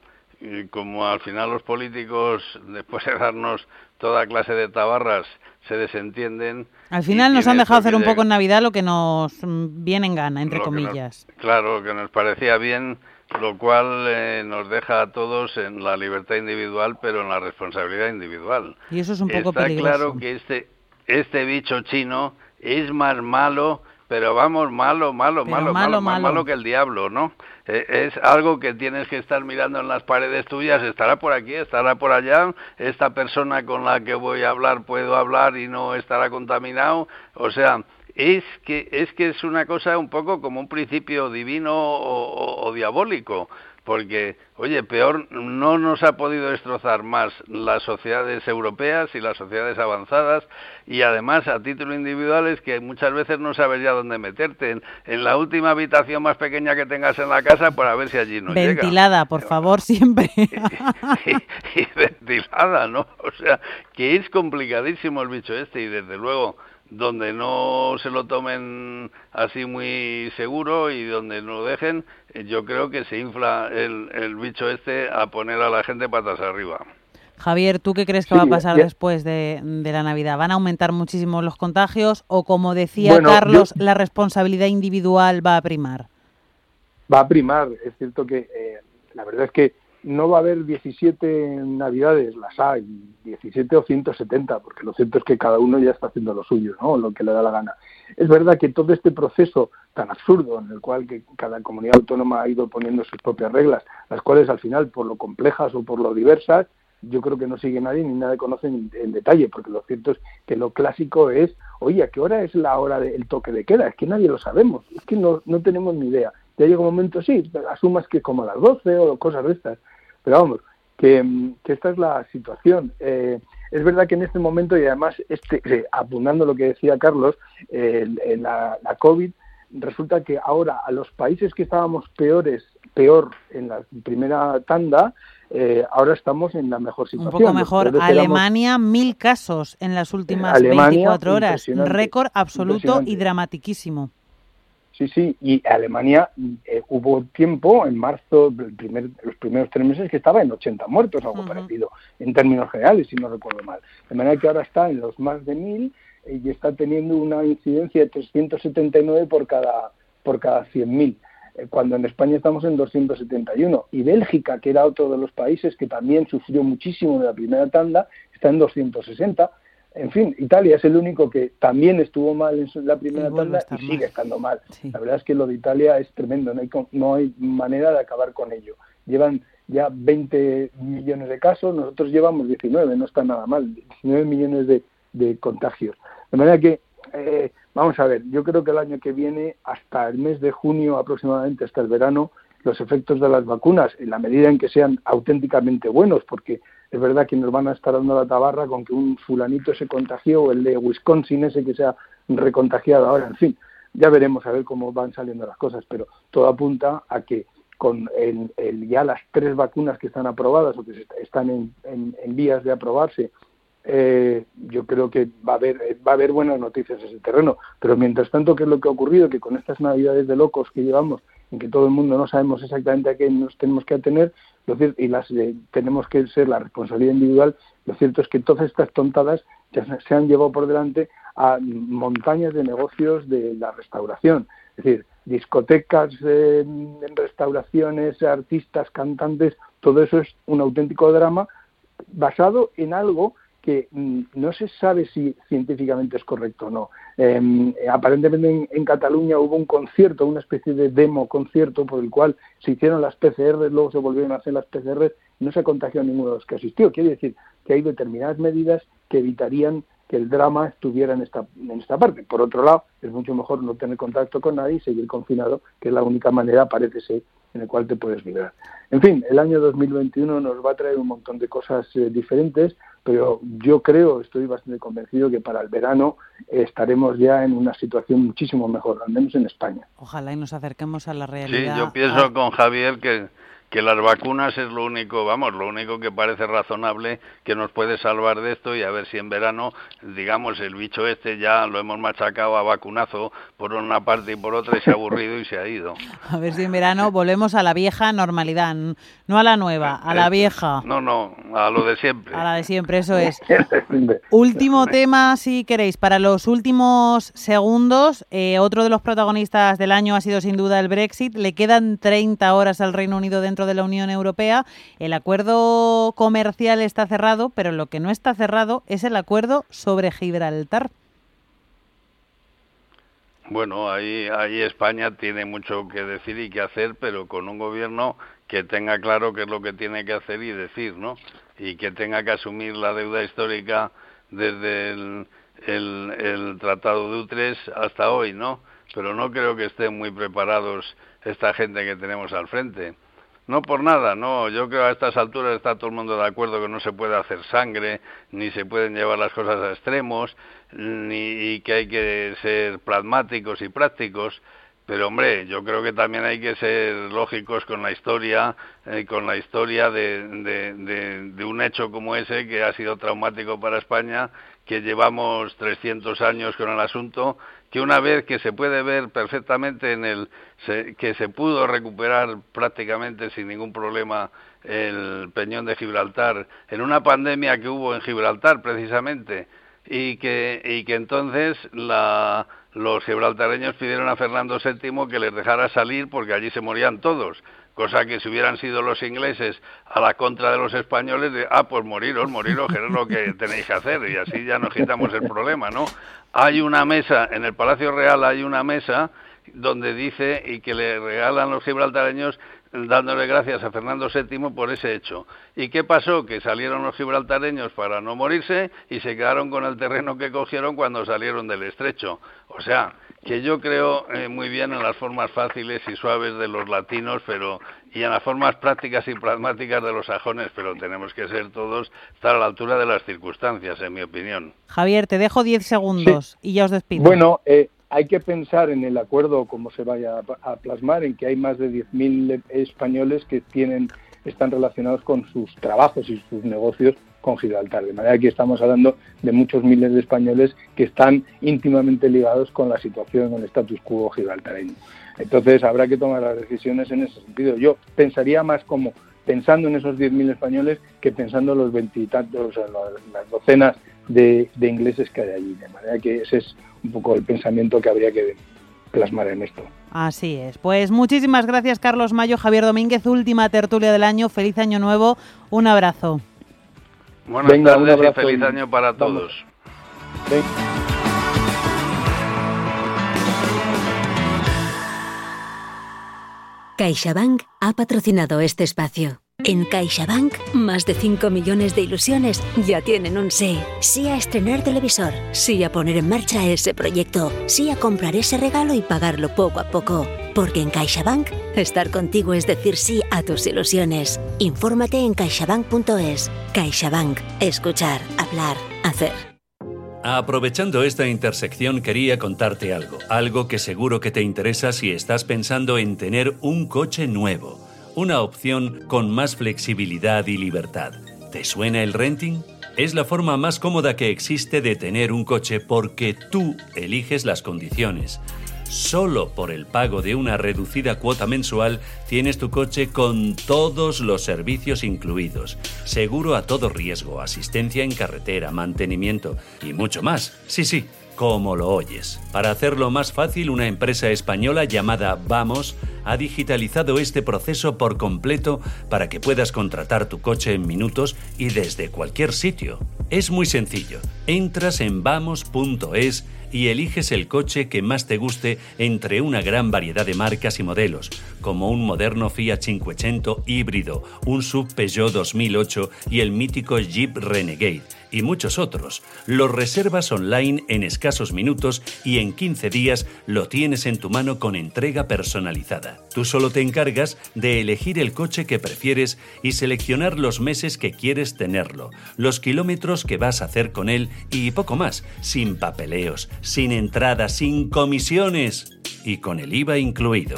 como al final los políticos, después de darnos toda clase de tabarras, se desentienden. Al final nos han dejado hacer un poco en Navidad lo que nos viene en gana, entre comillas. claro, que nos parecía bien, lo cual eh, nos deja a todos en la libertad individual, pero en la responsabilidad individual. Y eso es un poco Está claro que este, este bicho chino es más malo pero vamos, malo, malo, malo, malo, más malo que el diablo, ¿no? Eh, es algo que tienes que estar mirando en las paredes tuyas, estará por aquí, estará por allá, esta persona con la que voy a hablar puedo hablar y no estará contaminado, o sea, es que es que es una cosa un poco como un principio divino o diabólico porque, oye, peor no nos ha podido destrozar más las sociedades europeas y las sociedades avanzadas y además a título individual es que muchas veces no sabes ya dónde meterte. En, la última habitación más pequeña que tengas en la casa para ver si allí no llega. Ventilada, por favor, siempre. y ventilada, ¿no? O sea, que es complicadísimo el bicho este y desde luego donde no se lo tomen así muy seguro y donde no lo dejen, yo creo que se infla el, el bicho este a poner a la gente patas arriba. Javier, ¿tú qué crees que va a pasar después de, la Navidad? ¿Van a aumentar muchísimo los contagios o, como decía Carlos, la responsabilidad individual va a primar? Va a primar. Es cierto que eh, la verdad es que no va a haber 17 navidades, las hay, 17 o 170, porque lo cierto es que cada uno ya está haciendo lo suyo, ¿no? lo que le da la gana. Es verdad que todo este proceso tan absurdo en el cual que cada comunidad autónoma ha ido poniendo sus propias reglas, las cuales al final, por lo complejas o por lo diversas, yo creo que no sigue nadie ni nadie conoce en, detalle, porque lo cierto es que lo clásico es, oye, ¿a qué hora es la hora del toque de queda? Es que nadie lo sabemos, es que no, no tenemos ni idea. Ya llega un momento, sí, asumas que como a las 12 o cosas de estas, pero vamos, que, esta es la situación. Eh, es verdad que en este momento, y además, este, eh, apuntando lo que decía Carlos, eh, la, la, COVID, resulta que ahora a los países que estábamos peores peor en la primera tanda, eh, ahora estamos en la mejor situación. Un poco mejor. Alemania, mil casos en las últimas 24 horas. Récord absoluto y dramatiquísimo. Sí, sí, y Alemania eh, hubo tiempo, en marzo, el primer, los primeros tres meses, que estaba en 80 muertos, algo parecido, en términos generales, si no recuerdo mal. De manera que ahora está en los más de mil eh, y está teniendo una incidencia de 379 por cada, por cada 100.000, eh, cuando en España estamos en 271. Y Bélgica, que era otro de los países que también sufrió muchísimo en la primera tanda, está en 260 en fin, Italia es el único que también estuvo mal en la primera tanda y sigue estando mal. La verdad es que lo de Italia es tremendo, no hay, no hay manera de acabar con ello. Llevan ya 20 millones de casos, nosotros llevamos 19, no está nada mal, 19 millones de, de contagios. De manera que, eh, vamos a ver, yo creo que el año que viene, hasta el mes de junio aproximadamente, hasta el verano, los efectos de las vacunas, en la medida en que sean auténticamente buenos, porque es verdad que nos van a estar dando la tabarra con que un fulanito se contagió o el de Wisconsin ese que se ha recontagiado ahora, en fin, ya veremos a ver cómo van saliendo las cosas, pero todo apunta a que con el, ya las tres vacunas que están aprobadas o que están en, vías de aprobarse, eh, yo creo que va a haber va a haber buenas noticias en ese terreno. Pero mientras tanto, ¿qué es lo que ha ocurrido? Que con estas navidades de locos que llevamos, en que todo el mundo no sabemos exactamente a qué nos tenemos que atener, y las eh, tenemos que ser la responsabilidad individual, lo cierto es que todas estas tontadas ya se han llevado por delante a montañas de negocios de la restauración, es decir, discotecas, eh, restauraciones, artistas, cantantes, todo eso es un auténtico drama basado en algo que mm, no se sabe si científicamente es correcto o no. Em, aparentemente en, Cataluña hubo un concierto, una especie de demo concierto por el cual se hicieron las PCR, luego se volvieron a hacer las PCR no se contagió ninguno de los que asistió. Quiere decir que hay determinadas medidas que evitarían que el drama estuviera en esta, en esta parte. Por otro lado, es mucho mejor no tener contacto con nadie y seguir confinado, que es la única manera, parece ser, en la cual te puedes librar. En fin, el año 2021 nos va a traer un montón de cosas eh, diferentes, pero yo creo, estoy bastante convencido que para el verano estaremos ya en una situación muchísimo mejor, al menos en España. Ojalá y nos acerquemos a la realidad. Sí, yo pienso con Javier que que las vacunas es lo único, vamos, lo único que parece razonable que nos puede salvar de esto y a ver si en verano, digamos, el bicho este ya lo hemos machacado a vacunazo por una parte y por otra y se ha aburrido y se ha ido. A ver si en verano volvemos a la vieja normalidad, no a la nueva, a la vieja. No, no, a lo de siempre. A la de siempre, eso es. Último tema, si queréis, para los últimos segundos, eh, otro de los protagonistas del año ha sido sin duda el Brexit. Le quedan 30 horas al Reino Unido dentro de la Unión Europea. El acuerdo comercial está cerrado, pero lo que no está cerrado es el acuerdo sobre Gibraltar. Bueno, ahí, ahí España tiene mucho que decir y que hacer, pero con un gobierno que tenga claro qué es lo que tiene que hacer y decir, ¿no? Y que tenga que asumir la deuda histórica desde el, el, el Tratado de Utrecht hasta hoy, ¿no? Pero no creo que estén muy preparados esta gente que tenemos al frente. No por nada, no. Yo creo que a estas alturas está todo el mundo de acuerdo que no se puede hacer sangre, ni se pueden llevar las cosas a extremos, ni y que hay que ser pragmáticos y prácticos. Pero hombre, yo creo que también hay que ser lógicos con la historia, eh, con la historia de, un hecho como ese que ha sido traumático para España, que llevamos 300 años con el asunto que una vez que se puede ver perfectamente en el que se pudo recuperar prácticamente sin ningún problema el peñón de Gibraltar en una pandemia que hubo en Gibraltar precisamente y que y que entonces la, los gibraltareños pidieron a Fernando VII que les dejara salir porque allí se morían todos cosa que si hubieran sido los ingleses a la contra de los españoles, de, ah, pues moriros, moriros, que es lo que tenéis que hacer, y así ya nos quitamos el problema, ¿no? hay una mesa, en el Palacio Real hay una mesa donde dice y que le regalan los gibraltareños dándole gracias a Fernando VII por ese hecho. ¿Y qué pasó? Que salieron los gibraltareños para no morirse y se quedaron con el terreno que cogieron cuando salieron del estrecho. O sea, que yo creo eh, muy bien en las formas fáciles y suaves de los latinos, pero y en las formas prácticas y pragmáticas de los sajones, pero tenemos que ser todos estar a la altura de las circunstancias, en mi opinión. Javier, te dejo 10 segundos y ya os despido. Bueno, eh, hay que pensar en el acuerdo, como se vaya a, plasmar, en que hay más de 10.000 españoles que tienen están relacionados con sus trabajos y sus negocios con Gibraltar. De manera que estamos hablando de muchos miles de españoles que están íntimamente ligados con la situación, con el status quo gibraltareño. Entonces habrá que tomar las decisiones en ese sentido. Yo pensaría más como pensando en esos 10.000 españoles que pensando en los veintitantos, las docenas de, de ingleses que hay allí. De manera que ese es un poco el pensamiento que habría que plasmar en esto. Así es. Pues muchísimas gracias, Carlos Mayo, Javier Domínguez, última tertulia del año. Feliz año nuevo. Un abrazo. Buenas tardes y feliz año para todos. CaixaBank ha patrocinado este espacio. En CaixaBank, más de 5 millones de ilusiones ya tienen un sí. Sí a estrenar televisor, sí a poner en marcha ese proyecto, sí a comprar ese regalo y pagarlo poco a poco. Porque en CaixaBank, estar contigo es decir sí a tus ilusiones. Infórmate en caixabank.es. CaixaBank. Escuchar, hablar, hacer. Aprovechando esta intersección quería contarte algo, algo que seguro que te interesa si estás pensando en tener un coche nuevo una opción con más flexibilidad y libertad. ¿Te suena el renting? Es la forma más cómoda que existe de tener un coche porque tú eliges las condiciones. Solo por el pago de una reducida cuota mensual tienes tu coche con todos los servicios incluidos. Seguro a todo riesgo, asistencia en carretera, mantenimiento y mucho más. Sí, sí como lo oyes. Para hacerlo más fácil, una empresa española llamada Vamos ha digitalizado este proceso por completo para que puedas contratar tu coche en minutos y desde cualquier sitio. Es muy sencillo. Entras en vamos.es y eliges el coche que más te guste entre una gran variedad de marcas y modelos, como un moderno Fiat 500 híbrido, un Sub Peugeot 2008 y el mítico Jeep Renegade y muchos otros. Los reservas online en escasos minutos y en 15 días lo tienes en tu mano con entrega personalizada. Tú solo te encargas de elegir el coche que prefieres y seleccionar los meses que quieres tenerlo, los kilómetros que vas a hacer con él y poco más, sin papeleos, sin entrada, sin comisiones y con el IVA incluido.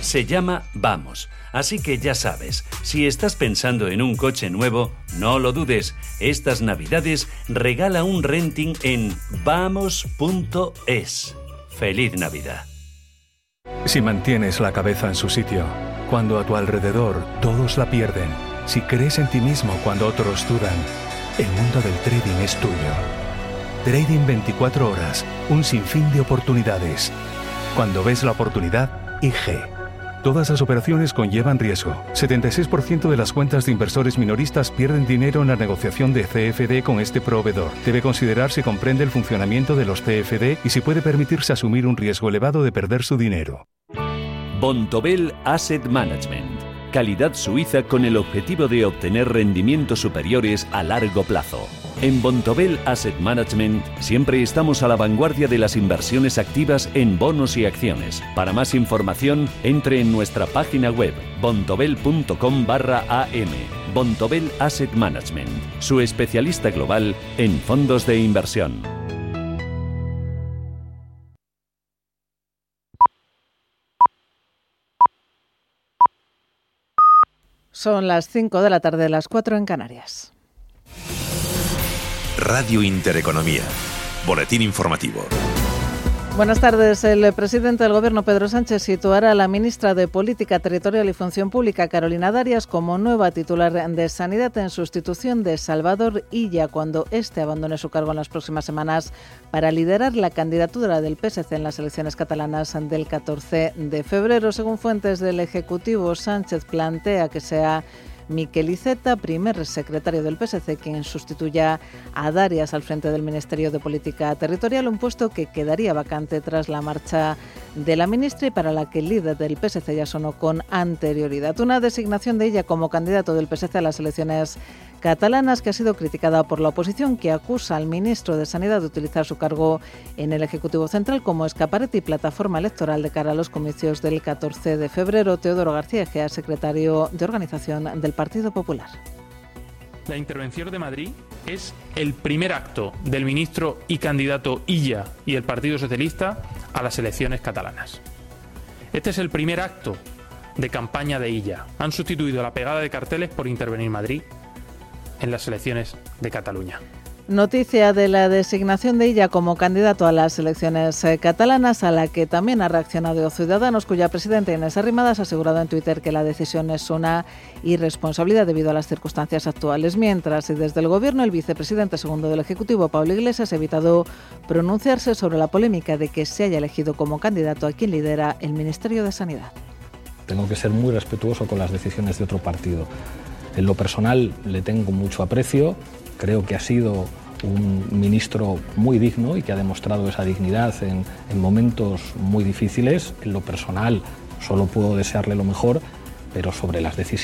Se llama Vamos Así que ya sabes, si estás pensando en un coche nuevo, no lo dudes, estas navidades regala un renting en vamos.es. Feliz Navidad. Si mantienes la cabeza en su sitio, cuando a tu alrededor todos la pierden, si crees en ti mismo cuando otros dudan, el mundo del trading es tuyo. Trading 24 horas, un sinfín de oportunidades. Cuando ves la oportunidad, IG. Todas las operaciones conllevan riesgo. 76% de las cuentas de inversores minoristas pierden dinero en la negociación de CFD con este proveedor. Debe considerar si comprende el funcionamiento de los CFD y si puede permitirse asumir un riesgo elevado de perder su dinero. Bontobel Asset Management. Calidad suiza con el objetivo de obtener rendimientos superiores a largo plazo. En Bontobel Asset Management siempre estamos a la vanguardia de las inversiones activas en bonos y acciones. Para más información, entre en nuestra página web bontobel.com barra am. Bontobel Asset Management, su especialista global en fondos de inversión. Son las 5 de la tarde, las 4 en Canarias. Radio Intereconomía. Boletín informativo. Buenas tardes. El presidente del Gobierno, Pedro Sánchez, situará a la ministra de Política Territorial y Función Pública, Carolina Darias, como nueva titular de Sanidad en sustitución de Salvador Illa cuando éste abandone su cargo en las próximas semanas para liderar la candidatura del PSC en las elecciones catalanas del 14 de febrero. Según fuentes del Ejecutivo, Sánchez plantea que sea Miquel Iceta, primer secretario del PSC, quien sustituya a Darias al frente del Ministerio de Política Territorial, un puesto que quedaría vacante tras la marcha de la ministra y para la que el líder del PSC ya sonó con anterioridad. Una designación de ella como candidato del PSC a las elecciones catalanas que ha sido criticada por la oposición que acusa al ministro de Sanidad de utilizar su cargo en el Ejecutivo Central como escaparate y plataforma electoral de cara a los comicios del 14 de febrero. Teodoro García Egea, secretario de organización del Partido Popular. la intervención de Madrid es el primer acto del ministro y candidato Illa y el Partido Socialista a las elecciones catalanas. Este es el primer acto de campaña de Illa. Han sustituido la pegada de carteles por intervenir Madrid en las elecciones de Cataluña. Noticia de la designación de ella como candidato a las elecciones eh, catalanas, a la que también ha reaccionado Ciudadanos, cuya presidenta Inés Arrimadas ha asegurado en Twitter que la decisión es una irresponsabilidad debido a las circunstancias actuales. Mientras, y desde el Gobierno, el vicepresidente segundo del Ejecutivo, Pablo Iglesias, ha evitado pronunciarse sobre la polémica de que se haya elegido como candidato a quien lidera el Ministerio de Sanidad. Tengo que ser muy respetuoso con las decisiones de otro partido. En lo personal le tengo mucho aprecio, creo que ha sido un ministro muy digno y que ha demostrado esa dignidad en, en, momentos muy difíciles. En lo personal solo puedo desearle lo mejor, pero sobre las decisiones